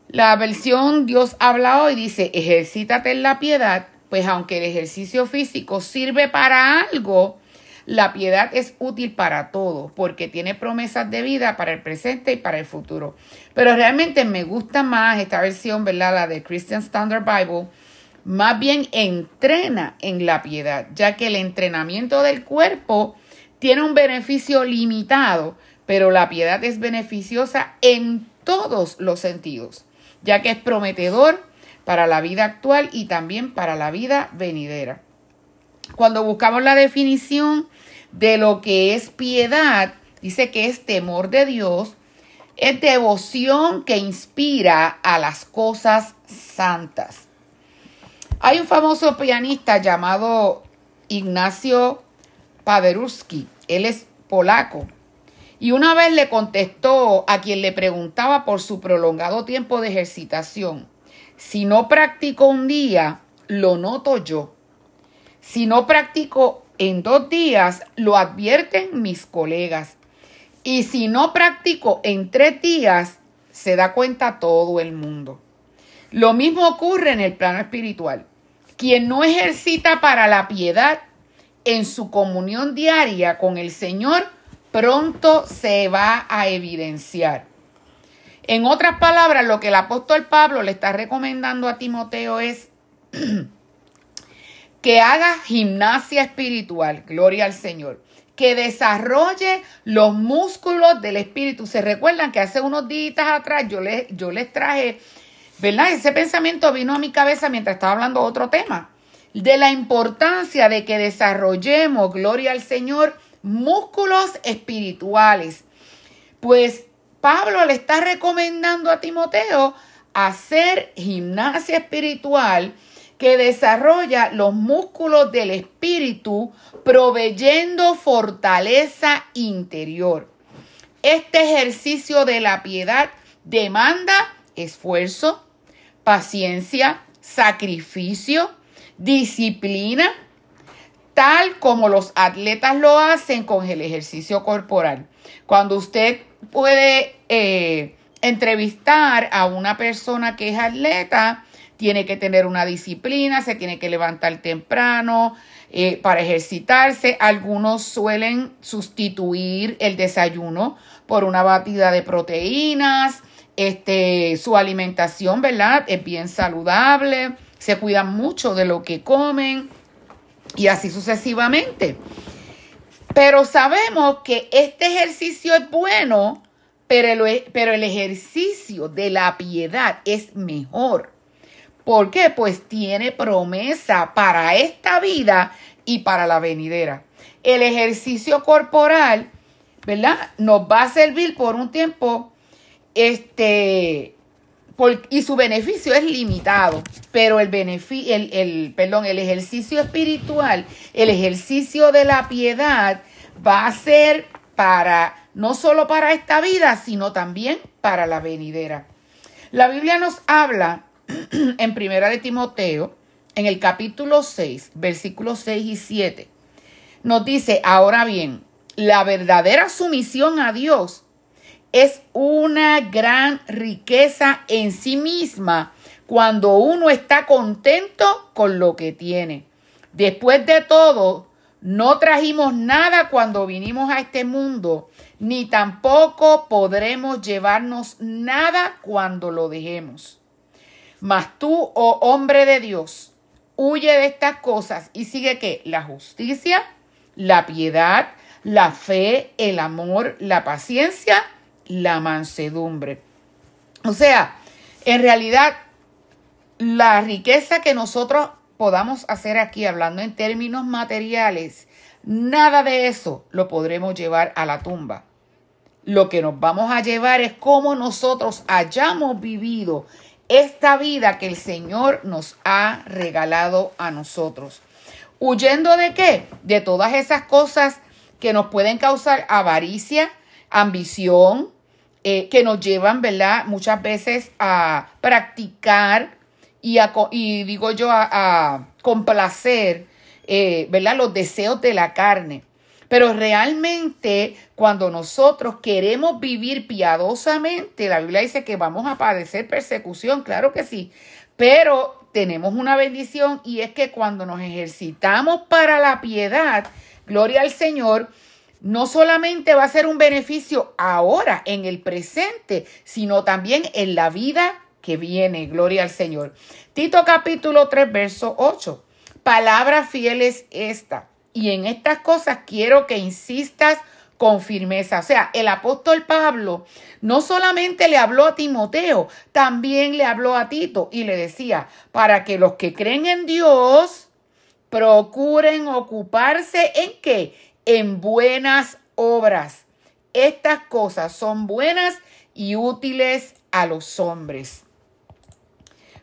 La versión Dios habla hoy dice, ejercítate en la piedad, pues aunque el ejercicio físico sirve para algo, la piedad es útil para todo porque tiene promesas de vida para el presente y para el futuro. Pero realmente me gusta más esta versión, ¿verdad? La de Christian Standard Bible. Más bien entrena en la piedad, ya que el entrenamiento del cuerpo tiene un beneficio limitado, pero la piedad es beneficiosa en todos los sentidos, ya que es prometedor para la vida actual y también para la vida venidera. Cuando buscamos la definición de lo que es piedad, dice que es temor de Dios, es devoción que inspira a las cosas santas. Hay un famoso pianista llamado Ignacio Paderewski, él es polaco, y una vez le contestó a quien le preguntaba por su prolongado tiempo de ejercitación, si no practico un día, lo noto yo. Si no practico en dos días, lo advierten mis colegas. Y si no practico en tres días, se da cuenta todo el mundo. Lo mismo ocurre en el plano espiritual. Quien no ejercita para la piedad en su comunión diaria con el Señor, pronto se va a evidenciar. En otras palabras, lo que el apóstol Pablo le está recomendando a Timoteo es que haga gimnasia espiritual, gloria al Señor, que desarrolle los músculos del espíritu. Se recuerdan que hace unos días atrás yo les, yo les traje, ¿verdad? Ese pensamiento vino a mi cabeza mientras estaba hablando otro tema, de la importancia de que desarrollemos, gloria al Señor, músculos espirituales. Pues Pablo le está recomendando a Timoteo hacer gimnasia espiritual que desarrolla los músculos del espíritu, proveyendo fortaleza interior. Este ejercicio de la piedad demanda esfuerzo, paciencia, sacrificio, disciplina, tal como los atletas lo hacen con el ejercicio corporal. Cuando usted puede eh, entrevistar a una persona que es atleta, tiene que tener una disciplina, se tiene que levantar temprano eh, para ejercitarse. Algunos suelen sustituir el desayuno por una batida de proteínas. Este, su alimentación, ¿verdad? Es bien saludable, se cuidan mucho de lo que comen y así sucesivamente. Pero sabemos que este ejercicio es bueno, pero el, pero el ejercicio de la piedad es mejor. ¿Por qué? Pues tiene promesa para esta vida y para la venidera. El ejercicio corporal, ¿verdad? Nos va a servir por un tiempo, este, y su beneficio es limitado, pero el beneficio, el, el, perdón, el ejercicio espiritual, el ejercicio de la piedad va a ser para, no solo para esta vida, sino también para la venidera. La Biblia nos habla en Primera de Timoteo, en el capítulo 6, versículos 6 y 7, nos dice, ahora bien, la verdadera sumisión a Dios es una gran riqueza en sí misma cuando uno está contento con lo que tiene. Después de todo, no trajimos nada cuando vinimos a este mundo, ni tampoco podremos llevarnos nada cuando lo dejemos. Mas tú, oh hombre de Dios, huye de estas cosas y sigue que la justicia, la piedad, la fe, el amor, la paciencia la mansedumbre. O sea, en realidad, la riqueza que nosotros podamos hacer aquí, hablando en términos materiales, nada de eso lo podremos llevar a la tumba. Lo que nos vamos a llevar es cómo nosotros hayamos vivido esta vida que el Señor nos ha regalado a nosotros. ¿Huyendo de qué? De todas esas cosas que nos pueden causar avaricia, ambición, eh, que nos llevan, ¿verdad? Muchas veces a practicar y, a, y digo yo, a, complacer, eh, ¿verdad? Los deseos de la carne. Pero realmente cuando nosotros queremos vivir piadosamente, la Biblia dice que vamos a padecer persecución, claro que sí, pero tenemos una bendición y es que cuando nos ejercitamos para la piedad, gloria al Señor, no solamente va a ser un beneficio ahora, en el presente, sino también en la vida que viene. Gloria al Señor. Tito capítulo 3, verso 8. Palabra fiel es esta. Y en estas cosas quiero que insistas con firmeza. O sea, el apóstol Pablo no solamente le habló a Timoteo, también le habló a Tito y le decía, para que los que creen en Dios procuren ocuparse en qué? en buenas obras. Estas cosas son buenas y útiles a los hombres.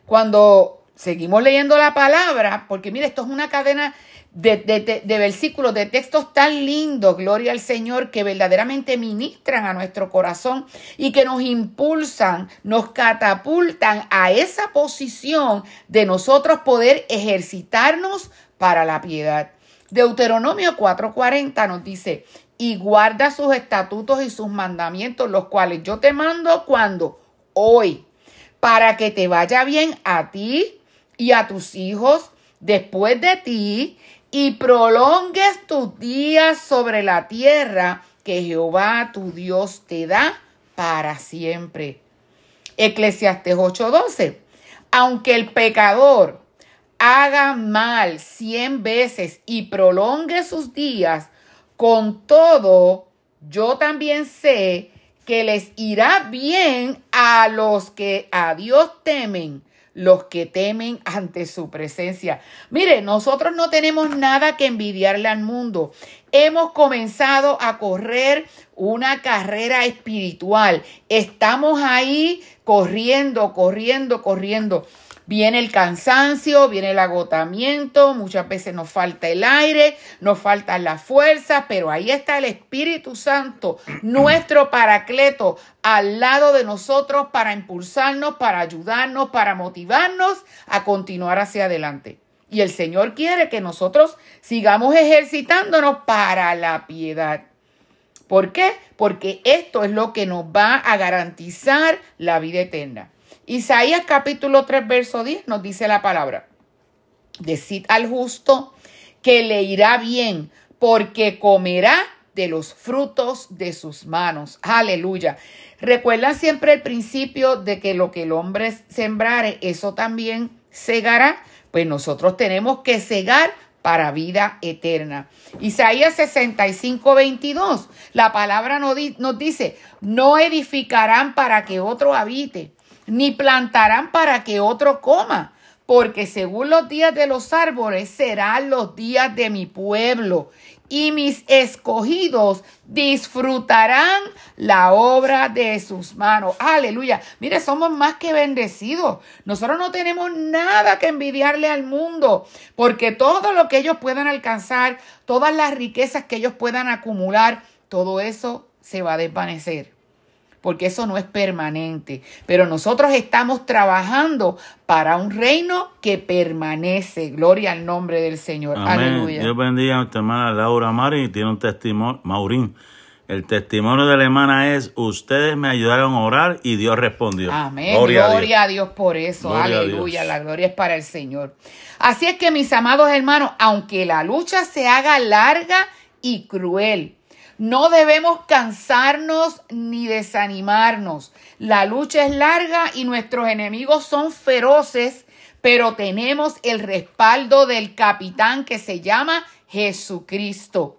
Cuando seguimos leyendo la palabra, porque mire, esto es una cadena de, de, versículos, de textos tan lindos, gloria al Señor, que verdaderamente ministran a nuestro corazón y que nos impulsan, nos catapultan a esa posición de nosotros poder ejercitarnos para la piedad. Deuteronomio 4:40 nos dice, y guarda sus estatutos y sus mandamientos, los cuales yo te mando cuando, hoy, para que te vaya bien a ti y a tus hijos después de ti y prolongues tus días sobre la tierra que Jehová tu Dios te da para siempre. Eclesiastes 8:12. Aunque el pecador haga mal cien veces y prolongue sus días, con todo, yo también sé que les irá bien a los que a Dios temen, los que temen ante su presencia. Mire, nosotros no tenemos nada que envidiarle al mundo. Hemos comenzado a correr una carrera espiritual. Estamos ahí corriendo, corriendo, corriendo. Viene el cansancio, viene el agotamiento, muchas veces nos falta el aire, nos faltan las fuerzas, pero ahí está el Espíritu Santo, nuestro paracleto, al lado de nosotros para impulsarnos, para ayudarnos, para motivarnos a continuar hacia adelante. Y el Señor quiere que nosotros sigamos ejercitándonos para la piedad. ¿Por qué? Porque esto es lo que nos va a garantizar la vida eterna. Isaías capítulo 3, verso 10 nos dice la palabra. Decid al justo que le irá bien, porque comerá de los frutos de sus manos. Aleluya. Recuerda siempre el principio de que lo que el hombre sembrare, eso también segará. Pues nosotros tenemos que cegar para vida eterna. Isaías 65, 22, la palabra nos dice, no edificarán para que otro habite, ni plantarán para que otro coma, porque según los días de los árboles serán los días de mi pueblo, y mis escogidos disfrutarán la obra de sus manos. Aleluya. Mire, somos más que bendecidos. Nosotros no tenemos nada que envidiarle al mundo, porque todo lo que ellos puedan alcanzar, todas las riquezas que ellos puedan acumular, todo eso se va a desvanecer porque eso no es permanente. Pero nosotros estamos trabajando para un reino que permanece. Gloria al nombre del Señor. Aleluya.
Dios bendiga a nuestra hermana Laura Mari, tiene un testimonio, Maurín. El testimonio de la hermana es, ustedes me ayudaron a orar y Dios respondió.
Amén. Gloria, a, Dios. por eso. Aleluya. La gloria es para el Señor. Así es que mis amados hermanos, aunque la lucha se haga larga y cruel, no debemos cansarnos ni desanimarnos. La lucha es larga y nuestros enemigos son feroces, pero tenemos el respaldo del capitán que se llama Jesucristo.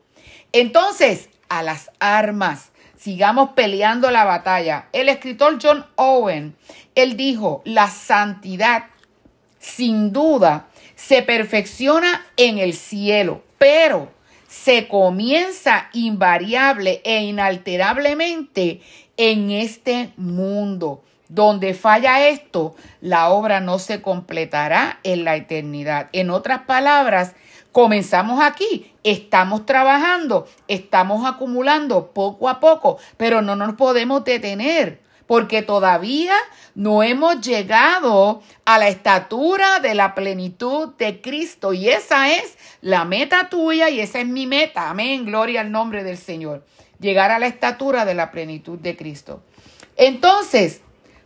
Entonces, a las armas. Sigamos peleando la batalla. El escritor John Owen, él dijo, la santidad sin duda se perfecciona en el cielo, pero se comienza invariable e inalterablemente en este mundo. Donde falla esto, la obra no se completará en la eternidad. En otras palabras, comenzamos aquí, estamos trabajando, estamos acumulando poco a poco, pero no nos podemos detener porque todavía no hemos llegado a la estatura de la plenitud de Cristo. Y esa es la meta tuya y esa es mi meta. Amén, gloria al nombre del Señor. Llegar a la estatura de la plenitud de Cristo. Entonces,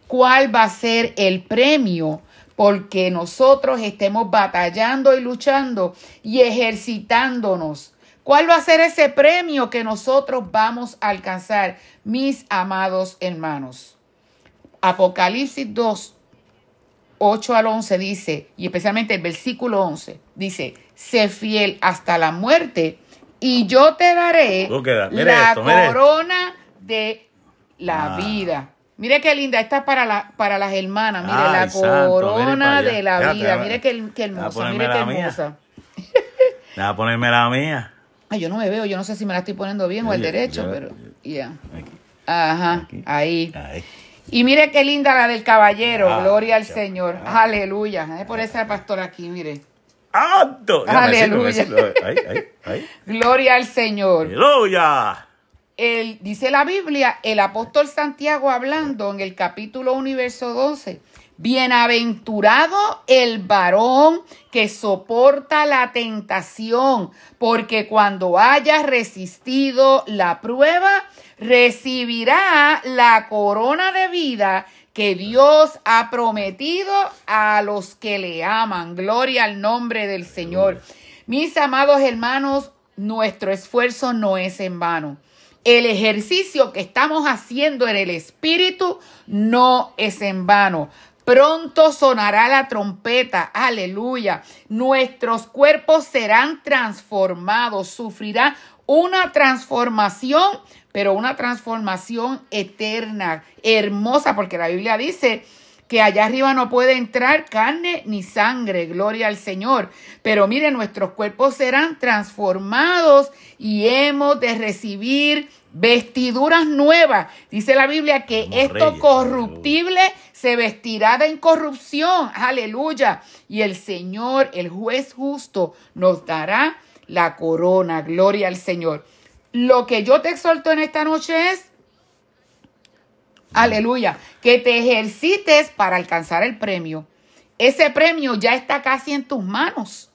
¿cuál va a ser el premio? Porque nosotros estemos batallando y luchando y ejercitándonos ¿Cuál va a ser ese premio que nosotros vamos a alcanzar, mis amados hermanos? Apocalipsis 2, 8 al 11 dice, y especialmente el versículo 11, dice, sé fiel hasta la muerte y yo te daré la corona de la ah. vida. Mire qué linda, esta es para, la, para las hermanas, mire, la corona de la vida, mire qué, hermosa, mire qué hermosa.
a ponerme la mía.
Ay, yo no me veo, yo no sé si me la estoy poniendo bien o al derecho, pero ya. Ajá, ahí. ahí. Y mire qué linda la del caballero, ah, gloria al Señor, aleluya. Por esa pastora aquí, mire. Aleluya. Gloria al Señor.
Aleluya.
El, dice la Biblia, el apóstol Santiago hablando en el capítulo 1, verso 12. Bienaventurado el varón que soporta la tentación, porque cuando haya resistido la prueba, recibirá la corona de vida que Dios ha prometido a los que le aman. Gloria al nombre del Señor. Mis amados hermanos, nuestro esfuerzo no es en vano. El ejercicio que estamos haciendo en el Espíritu no es en vano. Pronto sonará la trompeta, aleluya. Nuestros cuerpos serán transformados, sufrirán una transformación, pero una transformación eterna, hermosa, porque la Biblia dice que allá arriba no puede entrar carne ni sangre, gloria al Señor. Pero mire, nuestros cuerpos serán transformados y hemos de recibir vestiduras nuevas. Dice la Biblia que esto corruptible se vestirá de incorrupción. Aleluya. Y el Señor, el juez justo, nos dará la corona. Gloria al Señor. Lo que yo te exhorto en esta noche es, aleluya, que te ejercites para alcanzar el premio. Ese premio ya está casi en tus manos.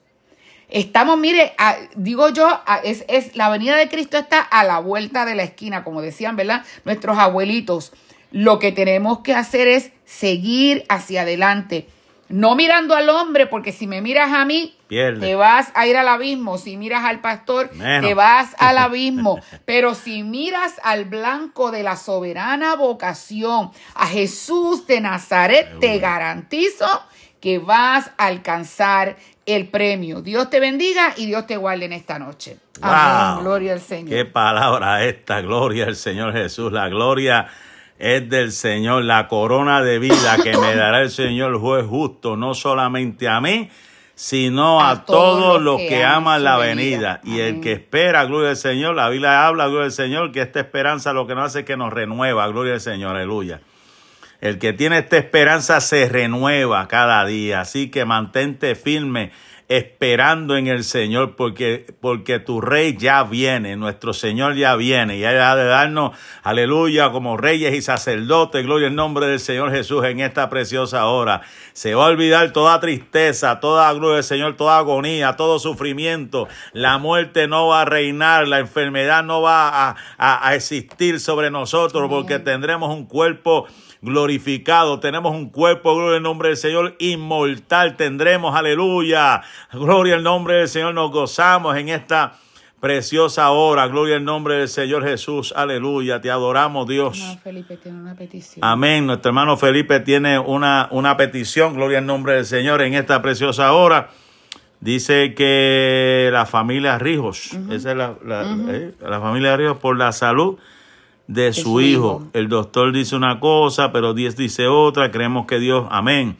Estamos, mire, digo yo, es, es la venida de Cristo está a la vuelta de la esquina, como decían, ¿verdad? Nuestros abuelitos. Lo que tenemos que hacer es seguir hacia adelante. No mirando al hombre, porque si me miras a mí, te vas a ir al abismo. Si miras al pastor, te vas al abismo. Pero si miras al blanco de la soberana vocación, a Jesús de Nazaret, te garantizo que vas a alcanzar el premio. Dios te bendiga y Dios te guarde en esta noche.
Amén. Gloria al Señor. Qué palabra esta, gloria al Señor Jesús. La gloria es del Señor, la corona de vida que me dará el Señor juez justo, no solamente a mí, sino a, todos los que, aman la venida. Y el que espera, gloria al Señor, la Biblia habla, gloria al Señor, que esta esperanza lo que nos hace es que nos renueva, gloria al Señor, aleluya. El que tiene esta esperanza se renueva cada día, así que mantente firme esperando en el Señor, porque, porque tu rey ya viene, nuestro Señor ya viene, y ha de darnos, aleluya, como reyes y sacerdotes, gloria al nombre del Señor Jesús en esta preciosa hora. Se va a olvidar toda tristeza, toda gloria del Señor, toda agonía, todo sufrimiento. La muerte no va a reinar, la enfermedad no va a, a existir sobre nosotros, porque tendremos un cuerpo glorificado. Tenemos un cuerpo, gloria al nombre del Señor, inmortal. Tendremos, aleluya. Gloria al nombre del Señor. Nos gozamos en esta preciosa hora. Gloria al nombre del Señor Jesús. Aleluya. Te adoramos, Dios. Felipe tiene una petición. Amén. Nuestro hermano Felipe tiene una, una petición. Gloria al nombre del Señor en esta preciosa hora. Dice que la familia Rijos, esa es la, la, eh, la familia Rijos por la salud de, su, hijo. El doctor dice una cosa, pero Dios dice otra. Creemos que Dios, amén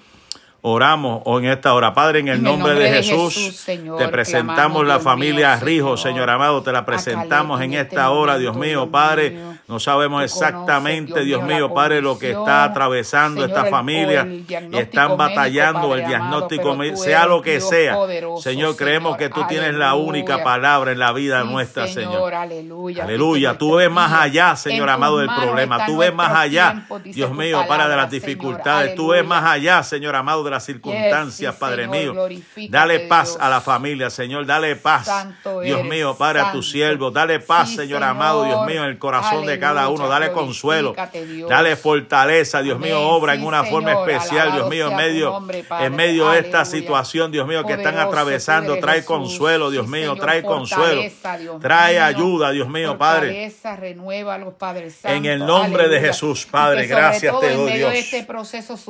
oramos o en esta hora. Padre, en el, nombre, de, Jesús, te presentamos la familia Rijo, Señor. amado, te la presentamos en esta hora, Dios mío, Padre. No sabemos exactamente, Dios mío, Padre, lo que está atravesando esta familia. Están batallando el diagnóstico, sea lo que sea. Señor, creemos que tú tienes la única palabra en la vida nuestra, Señor. Aleluya. Aleluya. Tú ves más allá, Señor amado, del problema. Tú ves más allá, Dios mío, para de las dificultades. Tú ves más allá, Señor amado, de las circunstancias, Padre mío. Dale paz a la familia, Señor. Dale paz, Dios mío, Padre, a tu siervo. Dale paz, Señor, amado, Dios mío, en el corazón de cada uno. Dale consuelo. Dale fortaleza, Dios mío, obra en una forma especial, Dios mío, en medio, en medio de esta situación, Dios mío, que están atravesando. Trae consuelo, Dios mío, trae consuelo. Trae ayuda, Dios mío, Padre. En el nombre de Jesús, Padre, gracias te doy, Dios. Este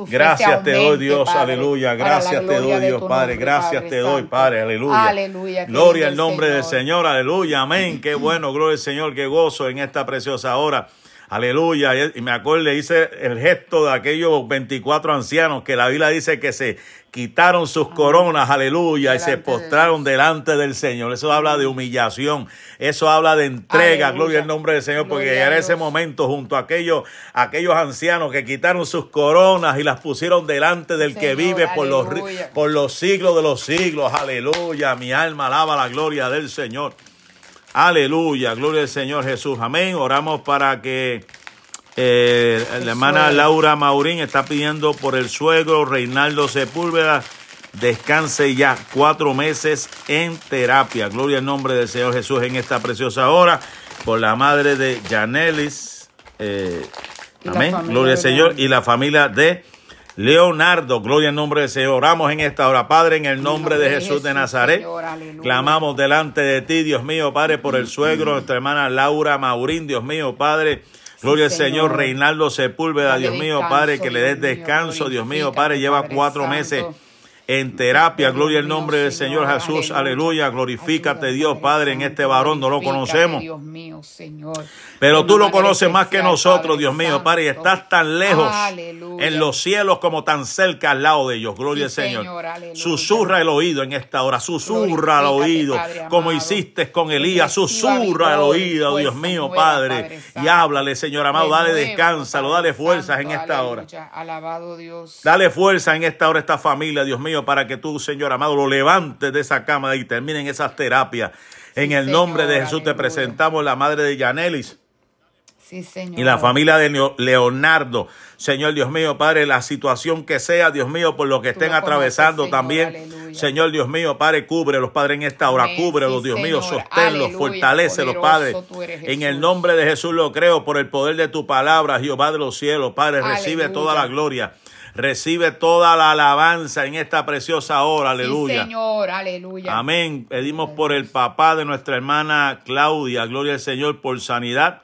gracias te doy, Dios. Aleluya. Gracias te doy, Dios Padre. Gracias te doy, Padre. Aleluya. Aleluya. Gloria al nombre del Señor. Aleluya. Amén. Qué bueno. Gloria al Señor. Qué gozo en esta preciosa hora. Aleluya. Y me acuerdo, hice el gesto de aquellos 24 ancianos que la Biblia dice que se quitaron sus coronas, aleluya, y se postraron delante del Señor. Eso habla de humillación, eso habla de entrega, gloria al nombre del Señor, porque en ese momento junto a aquellos, aquellos ancianos que quitaron sus coronas y las pusieron delante del que vive por los, por los siglos de los siglos, aleluya, mi alma alaba la gloria del Señor. Aleluya, gloria al Señor Jesús. Amén. Oramos para que eh, la hermana Laura Maurín está pidiendo por el suegro Reinaldo Sepúlveda. Descanse ya cuatro meses en terapia. Gloria al nombre del Señor Jesús en esta preciosa hora. Por la madre de Janelis. Eh, amén. Gloria al Señor. Y la familia de Leonardo. Gloria al nombre del Señor. Oramos en esta hora. Padre, en el nombre de Jesús de Nazaret. clamamos delante de ti, Dios mío, Padre, por el suegro, nuestra hermana Laura Maurín. Dios mío, Padre Gloria al Señor, Reinaldo Sepúlveda, Dios mío, Padre, que le des descanso, Dios mío, Padre, lleva cuatro meses en terapia. Gloria al nombre del Señor Jesús. Aleluya. Glorifícate, Dios, Padre, en este varón. No lo conocemos. Dios mío, Señor. Pero tú lo conoces más que nosotros, Dios mío, Padre. Y estás tan lejos en los cielos como tan cerca al lado de ellos. Gloria al Señor. Susurra el oído en esta hora. Susurra el oído. Como hiciste con Elías. Susurra el oído, Dios mío, Padre. Y háblale, Señor amado. Dale descánsalo. Dale fuerzas en esta hora. Alabado Dios. Dale fuerza en esta hora a esta familia, Dios mío para que tú, Señor amado, lo levantes de esa cama y terminen esas terapias. En el nombre de Jesús te presentamos la madre de Yanelis.
Sí, Señor.
y la familia de Leo- Leonardo. Señor Dios mío, Padre, la situación que sea, Dios mío, por lo que
Tú
estén
lo
atravesando también. Señor Dios mío, Padre, cubre los Padres en esta hora, cúbrelos,
sí,
Dios mío, sosténlos,
poderoso
Padre. En el nombre de Jesús lo creo, por el poder de tu palabra, Jehová de los cielos, Padre, recibe
Aleluya.
toda la gloria. Recibe toda la alabanza en esta preciosa hora, aleluya.
Sí, Señor, aleluya.
Amén. Pedimos por el papá de nuestra hermana Claudia, gloria al Señor, por sanidad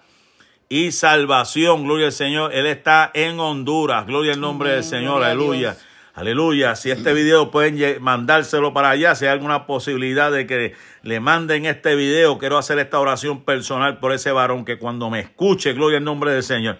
y salvación, gloria al Señor. Él está en Honduras, gloria al nombre
Amén,
del Señor, aleluya. Aleluya. Si este video pueden mandárselo para allá, si hay alguna posibilidad de que le manden este video, quiero hacer esta oración personal por ese varón que cuando me escuche, gloria al nombre del Señor,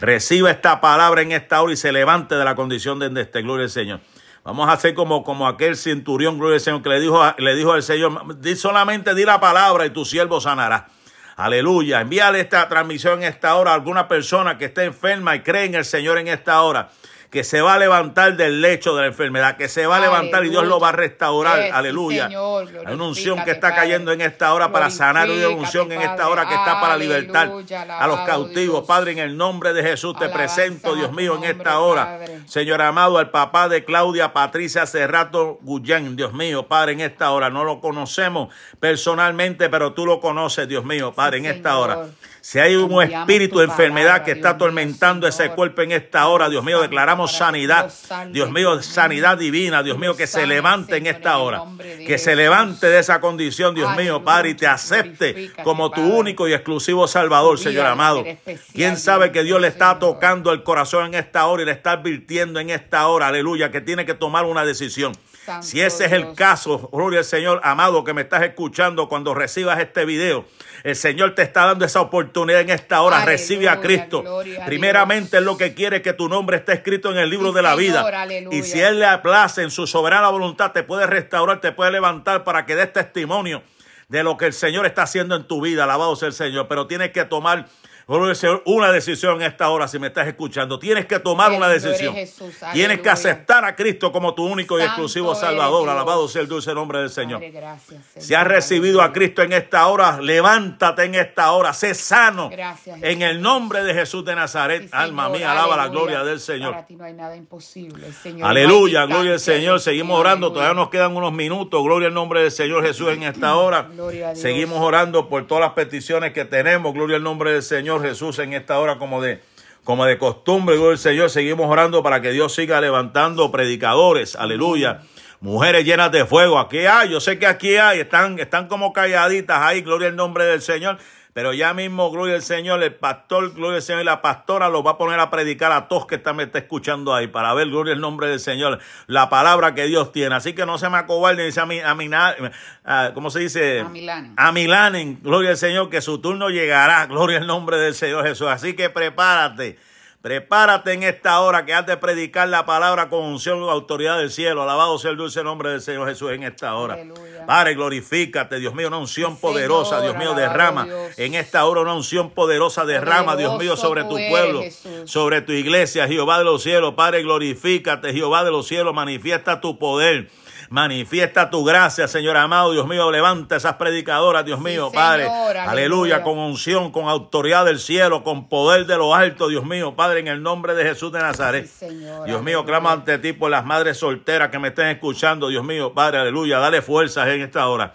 reciba esta palabra en esta hora y se levante de la condición de esté, gloria al Señor. Vamos a hacer como, como aquel centurión, gloria al Señor, que le dijo, le dijo al Señor, di solamente di la palabra y tu siervo sanará. Aleluya. Envíale esta transmisión en esta hora a alguna persona que esté enferma y cree en el Señor en esta hora. Que se va a levantar del lecho de la enfermedad, que se va a levantar y Dios lo va a restaurar. Aleluya.
Señor.
Hay una unción que está cayendo en esta hora para sanar una unción en esta hora que está para libertar
Aleluya,
a los cautivos.
Dios.
Padre, en el nombre de Jesús te
Alabanza
presento, Dios mío, en esta hora.
Padre.
Señor amado, al papá de Claudia Patricia Cerrato Gullén, Dios mío, Padre, en esta hora. No lo conocemos personalmente, pero tú lo conoces, Dios mío, Padre, en esta
Señor.
hora. Si hay un espíritu
tu
de enfermedad que está atormentando ese cuerpo en esta hora, Dios mío, declaramos sanidad.
Dios
mío, sanidad divina, Dios mío, que se levante en esta hora. Que se levante de esa condición, Dios mío, Padre, y te acepte como tu único y exclusivo Salvador, Señor amado. ¿Quién sabe que Dios le está tocando el corazón en esta hora y le está advirtiendo en esta hora, aleluya, que tiene que tomar una decisión?
Santo
si ese es el caso, gloria al Señor, amado, que me estás escuchando cuando recibas este video, el Señor te está dando esa oportunidad en esta hora.
Aleluya,
Recibe a Cristo.
gloria
Primeramente, es lo que quiere que tu nombre esté escrito en el libro
Sí,
de la
Señor,
vida.
aleluya.
Y si Él le aplace en su soberana voluntad, te puede restaurar, te puede levantar para que des testimonio de lo que el Señor está haciendo en tu vida. Alabado sea el Señor. Pero tienes que tomar, una decisión en esta hora si me estás escuchando. Tienes que tomar una decisión.
Jesús.
Tienes que aceptar a Cristo como tu único y exclusivo Salvador. Alabado sea el dulce nombre del Señor.
Padre, gracias, Señor.
Si has recibido a. Cristo en esta hora, levántate en esta hora, sé sano.
Gracias,
en el nombre de Jesús de Nazaret,
Sí,
alma
Señor,
mía, alaba la gloria del Señor.
Para ti no hay nada imposible, Señor.
Aleluya, gloria al Señor. Seguimos orando, todavía nos quedan unos minutos. Gloria al nombre del Señor Jesús en esta hora.
Gloria a Dios.
Seguimos orando por todas las peticiones que tenemos. Gloria al nombre del Señor Jesús en esta hora como de como de costumbre, gloria Señor. Seguimos orando para que Dios siga levantando predicadores. Aleluya. Mujeres llenas de fuego. Aquí hay, yo sé que aquí hay, están, están como calladitas ahí, gloria al nombre del Señor. Pero ya mismo, gloria al Señor, el pastor, gloria al Señor, y la pastora los va a poner a predicar a todos que están, me está escuchando ahí, para ver, gloria al nombre del Señor, la palabra que Dios tiene. Así que no se me acobarden, dice a mí, a mí, a- ¿cómo se dice?
Amilanen.
Amilanen, gloria al Señor, que su turno llegará, gloria al nombre del Señor Jesús. Así que prepárate. Prepárate en esta hora que has de predicar la palabra con unción y autoridad del cielo. Alabado sea el dulce nombre del Señor Jesús en esta hora.
Aleluya.
Padre, glorifícate, Dios mío, una unción poderosa, Dios mío, derrama
Dios.
en esta hora una unción poderosa, derrama, Dios mío, sobre tu
eres,
pueblo,
Jesús.
sobre tu iglesia, Jehová de los cielos. Padre, glorifícate, Jehová de los cielos, manifiesta tu poder. Manifiesta tu gracia, Señor amado, Dios mío, levanta esas predicadoras, Dios
Sí,
mío, Padre.
aleluya.
Aleluya, con unción, con autoridad del cielo, con poder de lo alto, Dios mío, Padre, en el nombre de Jesús de Nazaret.
Sí,
Dios mío,
aleluya.
clamo ante ti por las madres solteras que me estén escuchando, Dios mío, Padre, aleluya, dale fuerzas en esta hora.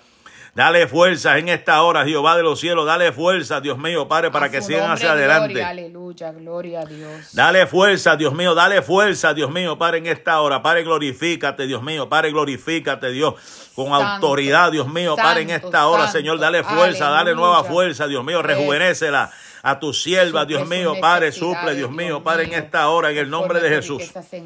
Dale fuerzas en esta hora, Jehová de los cielos, dale fuerzas, Dios mío, Padre, para
A
que sigan hacia adelante.
Gloria, aleluya, gloria a Dios.
Dale fuerza, Dios mío, dale fuerza, Dios mío, Padre, en esta hora. Padre, glorifícate, Dios mío, Padre, glorifícate, Dios, con
Santo,
autoridad, Dios mío, Padre, en esta hora,
santo.
Señor, dale fuerza, dale nueva fuerza, Dios mío, rejuvenécela a tu sierva,
Suple
Dios mío, Padre, suple, Dios mío,
Dios
Padre, en esta hora, en el nombre de Jesús.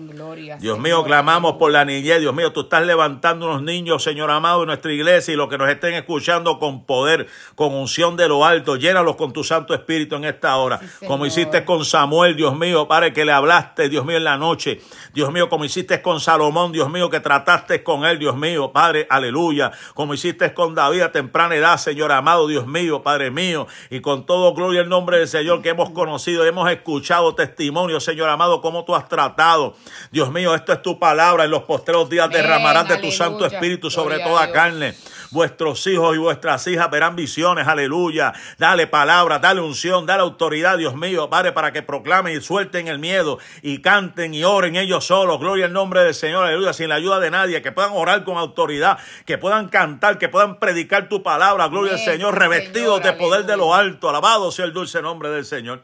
gloria,
Dios
Señor,
mío, clamamos por la niñez. Dios mío, tú estás levantando unos niños, Señor amado, en nuestra iglesia y los que nos estén escuchando con poder, con unción de lo alto. Llénalos con tu Santo Espíritu en esta hora.
Sí,
como hiciste con Samuel, Dios mío, Padre, que le hablaste, Dios mío, en la noche. Dios mío, como hiciste con Salomón, Dios mío, que trataste con él, Dios mío, Padre, aleluya. Como hiciste con David a temprana edad, Señor amado, Dios mío, Padre mío. Y con todo gloria el nombre del Señor que hemos conocido, hemos escuchado testimonio, Señor amado, cómo tú has tratado. Dios mío, esto es tu palabra. En los postreros días
Amén,
derramarás de tu. Santo Espíritu sobre toda carne. Vuestros hijos y vuestras hijas verán visiones, aleluya. Dale palabra, dale unción, dale autoridad, Dios mío, Padre, para que proclamen y suelten el miedo y canten y oren ellos solos. Gloria al nombre del Señor, aleluya, sin la ayuda de nadie, que puedan orar con autoridad, que puedan cantar, que puedan predicar tu palabra, gloria al Señor, revestidos de poder de lo alto. Alabado sea el dulce nombre del Señor.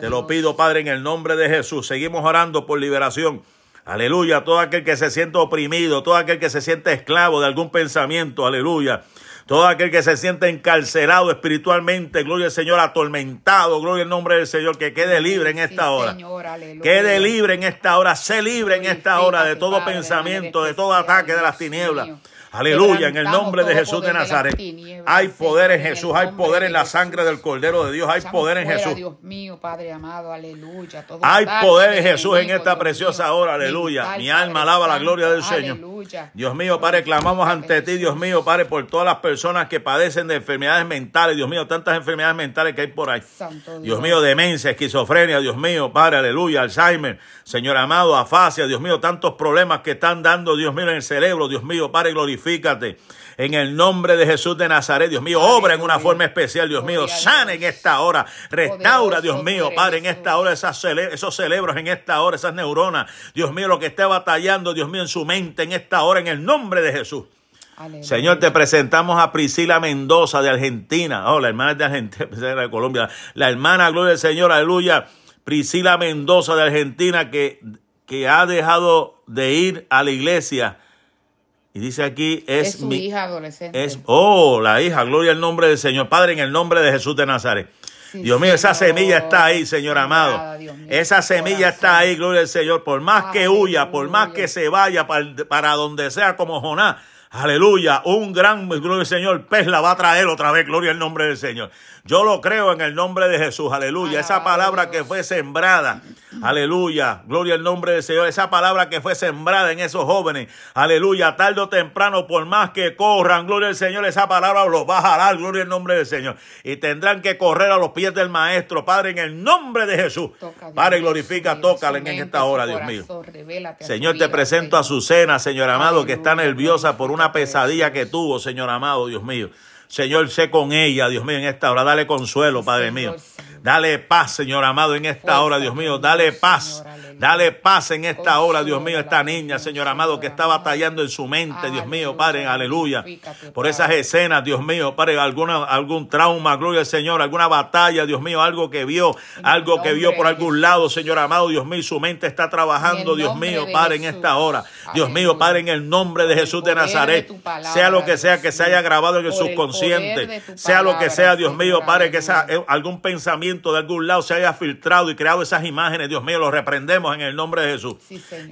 Te lo pido, Padre, en el nombre de Jesús. Seguimos orando por liberación. Aleluya, todo aquel que se siente oprimido, todo aquel que se siente esclavo de algún pensamiento, aleluya. Todo aquel que se siente encarcelado espiritualmente, gloria al Señor, atormentado, gloria al nombre del Señor, que quede libre en esta hora. quede libre en esta hora, sé libre en esta hora de todo pensamiento, de todo ataque de las tinieblas. Aleluya, en el nombre de Jesús de Nazaret. Hay poder en Jesús, hay poder en la sangre del Cordero de Dios, hay poder en Jesús.
Dios mío, Padre amado, aleluya.
Hay poder en Jesús en esta preciosa hora, aleluya. Mi alma alaba la gloria del Señor. Dios mío, Padre, clamamos ante ti, Dios mío, Padre, por todas las personas que padecen de enfermedades mentales, Dios mío, tantas enfermedades mentales que hay por ahí. Dios mío, demencia, esquizofrenia, Dios mío, Padre, aleluya, Alzheimer, Señor amado, afasia, Dios mío, tantos problemas que están dando, Dios mío, en el cerebro, Dios mío, Padre, glorifícate. En el nombre de Jesús de Nazaret, Dios mío, obra en una forma especial, Dios mío, sana en esta hora, restaura, Dios mío, Padre, en esta hora esas esos cerebros, en esta hora esas neuronas, Dios mío, lo que esté batallando, Dios mío, en su mente en esta hora, en el nombre de Jesús. Señor, te presentamos a Priscila Mendoza de Argentina. Oh, la hermana de Argentina, de Colombia. La hermana, gloria al Señor, aleluya. Priscila Mendoza de Argentina que, que ha dejado de ir a la iglesia y dice aquí, es,
mi hija adolescente.
Es, oh, la hija, gloria al nombre del Señor. Padre, en el nombre de Jesús de Nazaret. Dios mío, esa semilla está ahí, Señor amado. esa semilla está ahí, gloria al Señor. Por más que huya, por más que se vaya para, para donde sea como Jonás, Aleluya, un gran, gloria al Señor, pez la va a traer otra vez, gloria al nombre del Señor. Yo lo creo en el nombre de Jesús, aleluya. Esa palabra que fue sembrada, aleluya, gloria al nombre del Señor. Esa palabra que fue sembrada en esos jóvenes, aleluya, tarde o temprano, por más que corran, gloria al Señor, esa palabra los va a jalar, gloria al nombre del Señor. Y tendrán que correr a los pies del Maestro, Padre, en el nombre de Jesús. Padre, glorifica, tócale en esta hora, Dios mío. Señor, te presento a su cena, Señor amado, que está nerviosa por una pesadilla que tuvo, Señor amado, Dios mío. Señor, sé con ella, Dios mío, en esta hora. Dale consuelo, Padre mío. Dale paz, Señor amado, en esta hora, Dios mío. Dale paz. Dale paz en esta hora, Dios mío, esta niña, Señor amado, que está batallando en su mente, Dios mío, Padre, aleluya. Por esas escenas, Dios mío, Padre, alguna, algún trauma, gloria al Señor, alguna batalla, Dios mío, algo que vio, algo que vio por algún lado, Señor amado, Dios mío, su mente está trabajando, Dios mío, Padre, en esta hora. Dios mío, Padre, en el nombre de Jesús de Nazaret, sea lo que sea que se haya grabado en el subconsciente, sea lo que sea, Dios mío, Padre, que sea eh, algún pensamiento de algún lado se haya filtrado y creado esas imágenes, Dios mío, lo reprendemos en el nombre de Jesús.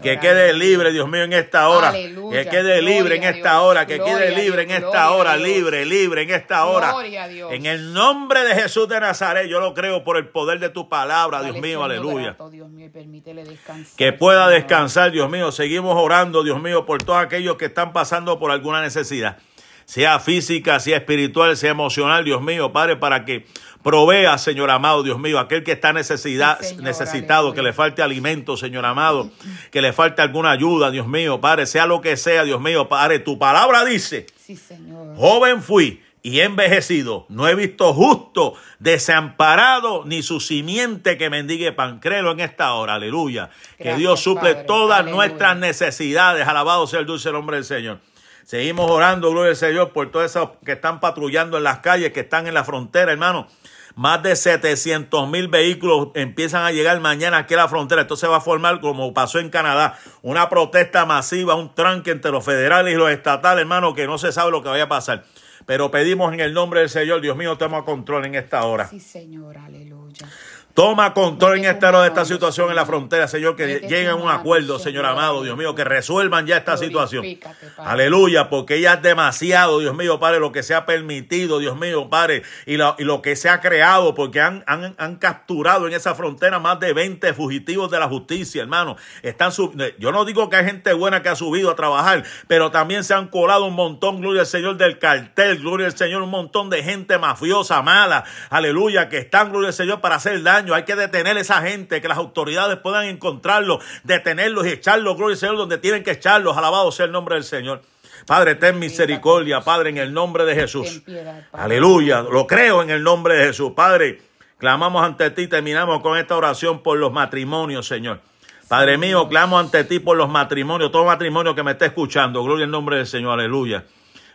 que quede libre, Dios mío, en esta hora. Que quede libre en esta hora. Que quede libre en esta hora. Libre, libre en esta hora. En el nombre de Jesús de Nazaret, yo lo creo por el poder de tu palabra, Dios mío, aleluya. Que pueda descansar, Dios mío. Seguimos orando, Dios mío, por todos aquellos que están pasando por alguna necesidad sea física, sea espiritual, sea emocional, Dios mío, Padre, para que provea, Señor amado, Dios mío, aquel que está necesidad, necesitado, que le falte alimento, Señor amado, que le falte alguna ayuda, Dios mío, Padre, sea lo que sea, Dios mío, Padre, tu palabra dice, joven fui y envejecido, no he visto justo, desamparado, ni su simiente que mendigue pan. Créelo en esta hora, aleluya. que Dios suple todas nuestras necesidades, alabado sea el dulce nombre del Señor. Seguimos orando, gloria al Señor, por todos esos que están patrullando en las calles, que están en la frontera, hermano. Más de 700 mil vehículos empiezan a llegar mañana aquí a la frontera. Esto se va a formar, como pasó en Canadá, una protesta masiva, un tranque entre los federales y los estatales, hermano, que no se sabe lo que vaya a pasar. Pero pedimos en el nombre del Señor, Dios mío, toma control en esta hora.
Sí, Señor, aleluya.
Toma control en esta, de esta situación en la frontera, Señor, que lleguen a un acuerdo, Señor amado, Dios mío, que resuelvan ya esta situación. Aleluya, porque ya es demasiado, Dios mío, Padre, lo que se ha permitido, Dios mío, Padre, y lo, y lo que se ha creado, porque han, han, han, capturado en esa frontera más de 20 fugitivos de la justicia, hermano. Están Yo no digo que hay gente buena que ha subido a trabajar, pero también se han colado un montón, gloria al Señor, del cartel, gloria al Señor, un montón de gente mafiosa, mala, aleluya, que están, gloria al Señor, para hacer daño hay que detener a esa gente, que las autoridades puedan encontrarlos, detenerlos y echarlos, gloria al Señor, donde tienen que echarlos. Alabado sea el nombre del Señor. Padre, ten misericordia, Padre, en el nombre de Jesús. Aleluya, lo creo en el nombre de Jesús. Padre, clamamos ante ti, terminamos con esta oración por los matrimonios, Señor. Padre mío, clamo ante ti por los matrimonios, todo matrimonio que me esté escuchando. Gloria al nombre del Señor, aleluya.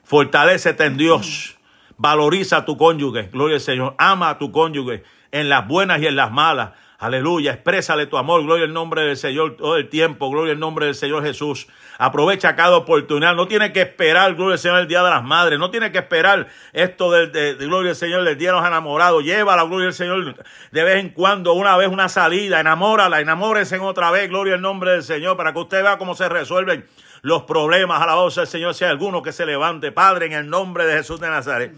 Fortalécete en Dios. Valoriza a tu cónyuge, gloria al Señor. Ama a tu cónyuge en las buenas y en las malas. Aleluya, exprésale tu amor, gloria al nombre del Señor todo el tiempo, gloria al nombre del Señor Jesús. Aprovecha cada oportunidad, no tiene que esperar, gloria al Señor, el Día de las Madres, no tiene que esperar esto del, de, gloria al Señor, del Día de los Enamorados. Llévala, gloria al Señor, de vez en cuando, una vez una salida, enamórala, enamórese en otra vez, gloria al nombre del Señor, para que usted vea cómo se resuelven los problemas. A la voz del Señor, si hay alguno que se levante, Padre, en el nombre de Jesús de Nazaret.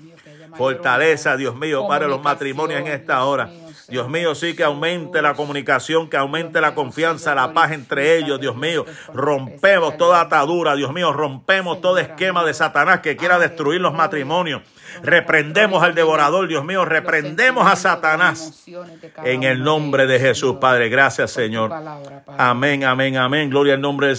Fortaleza, Dios mío, para los matrimonios en esta hora. Dios mío, sí que aumente la comunicación, que aumente la confianza, la paz entre ellos, Dios mío. Rompemos toda atadura, Dios mío, rompemos todo esquema de Satanás que quiera destruir los matrimonios. Reprendemos al devorador, Dios mío, reprendemos a Satanás en el nombre de Jesús, Padre. Gracias, Señor. Amén, amén, amén. Gloria al nombre de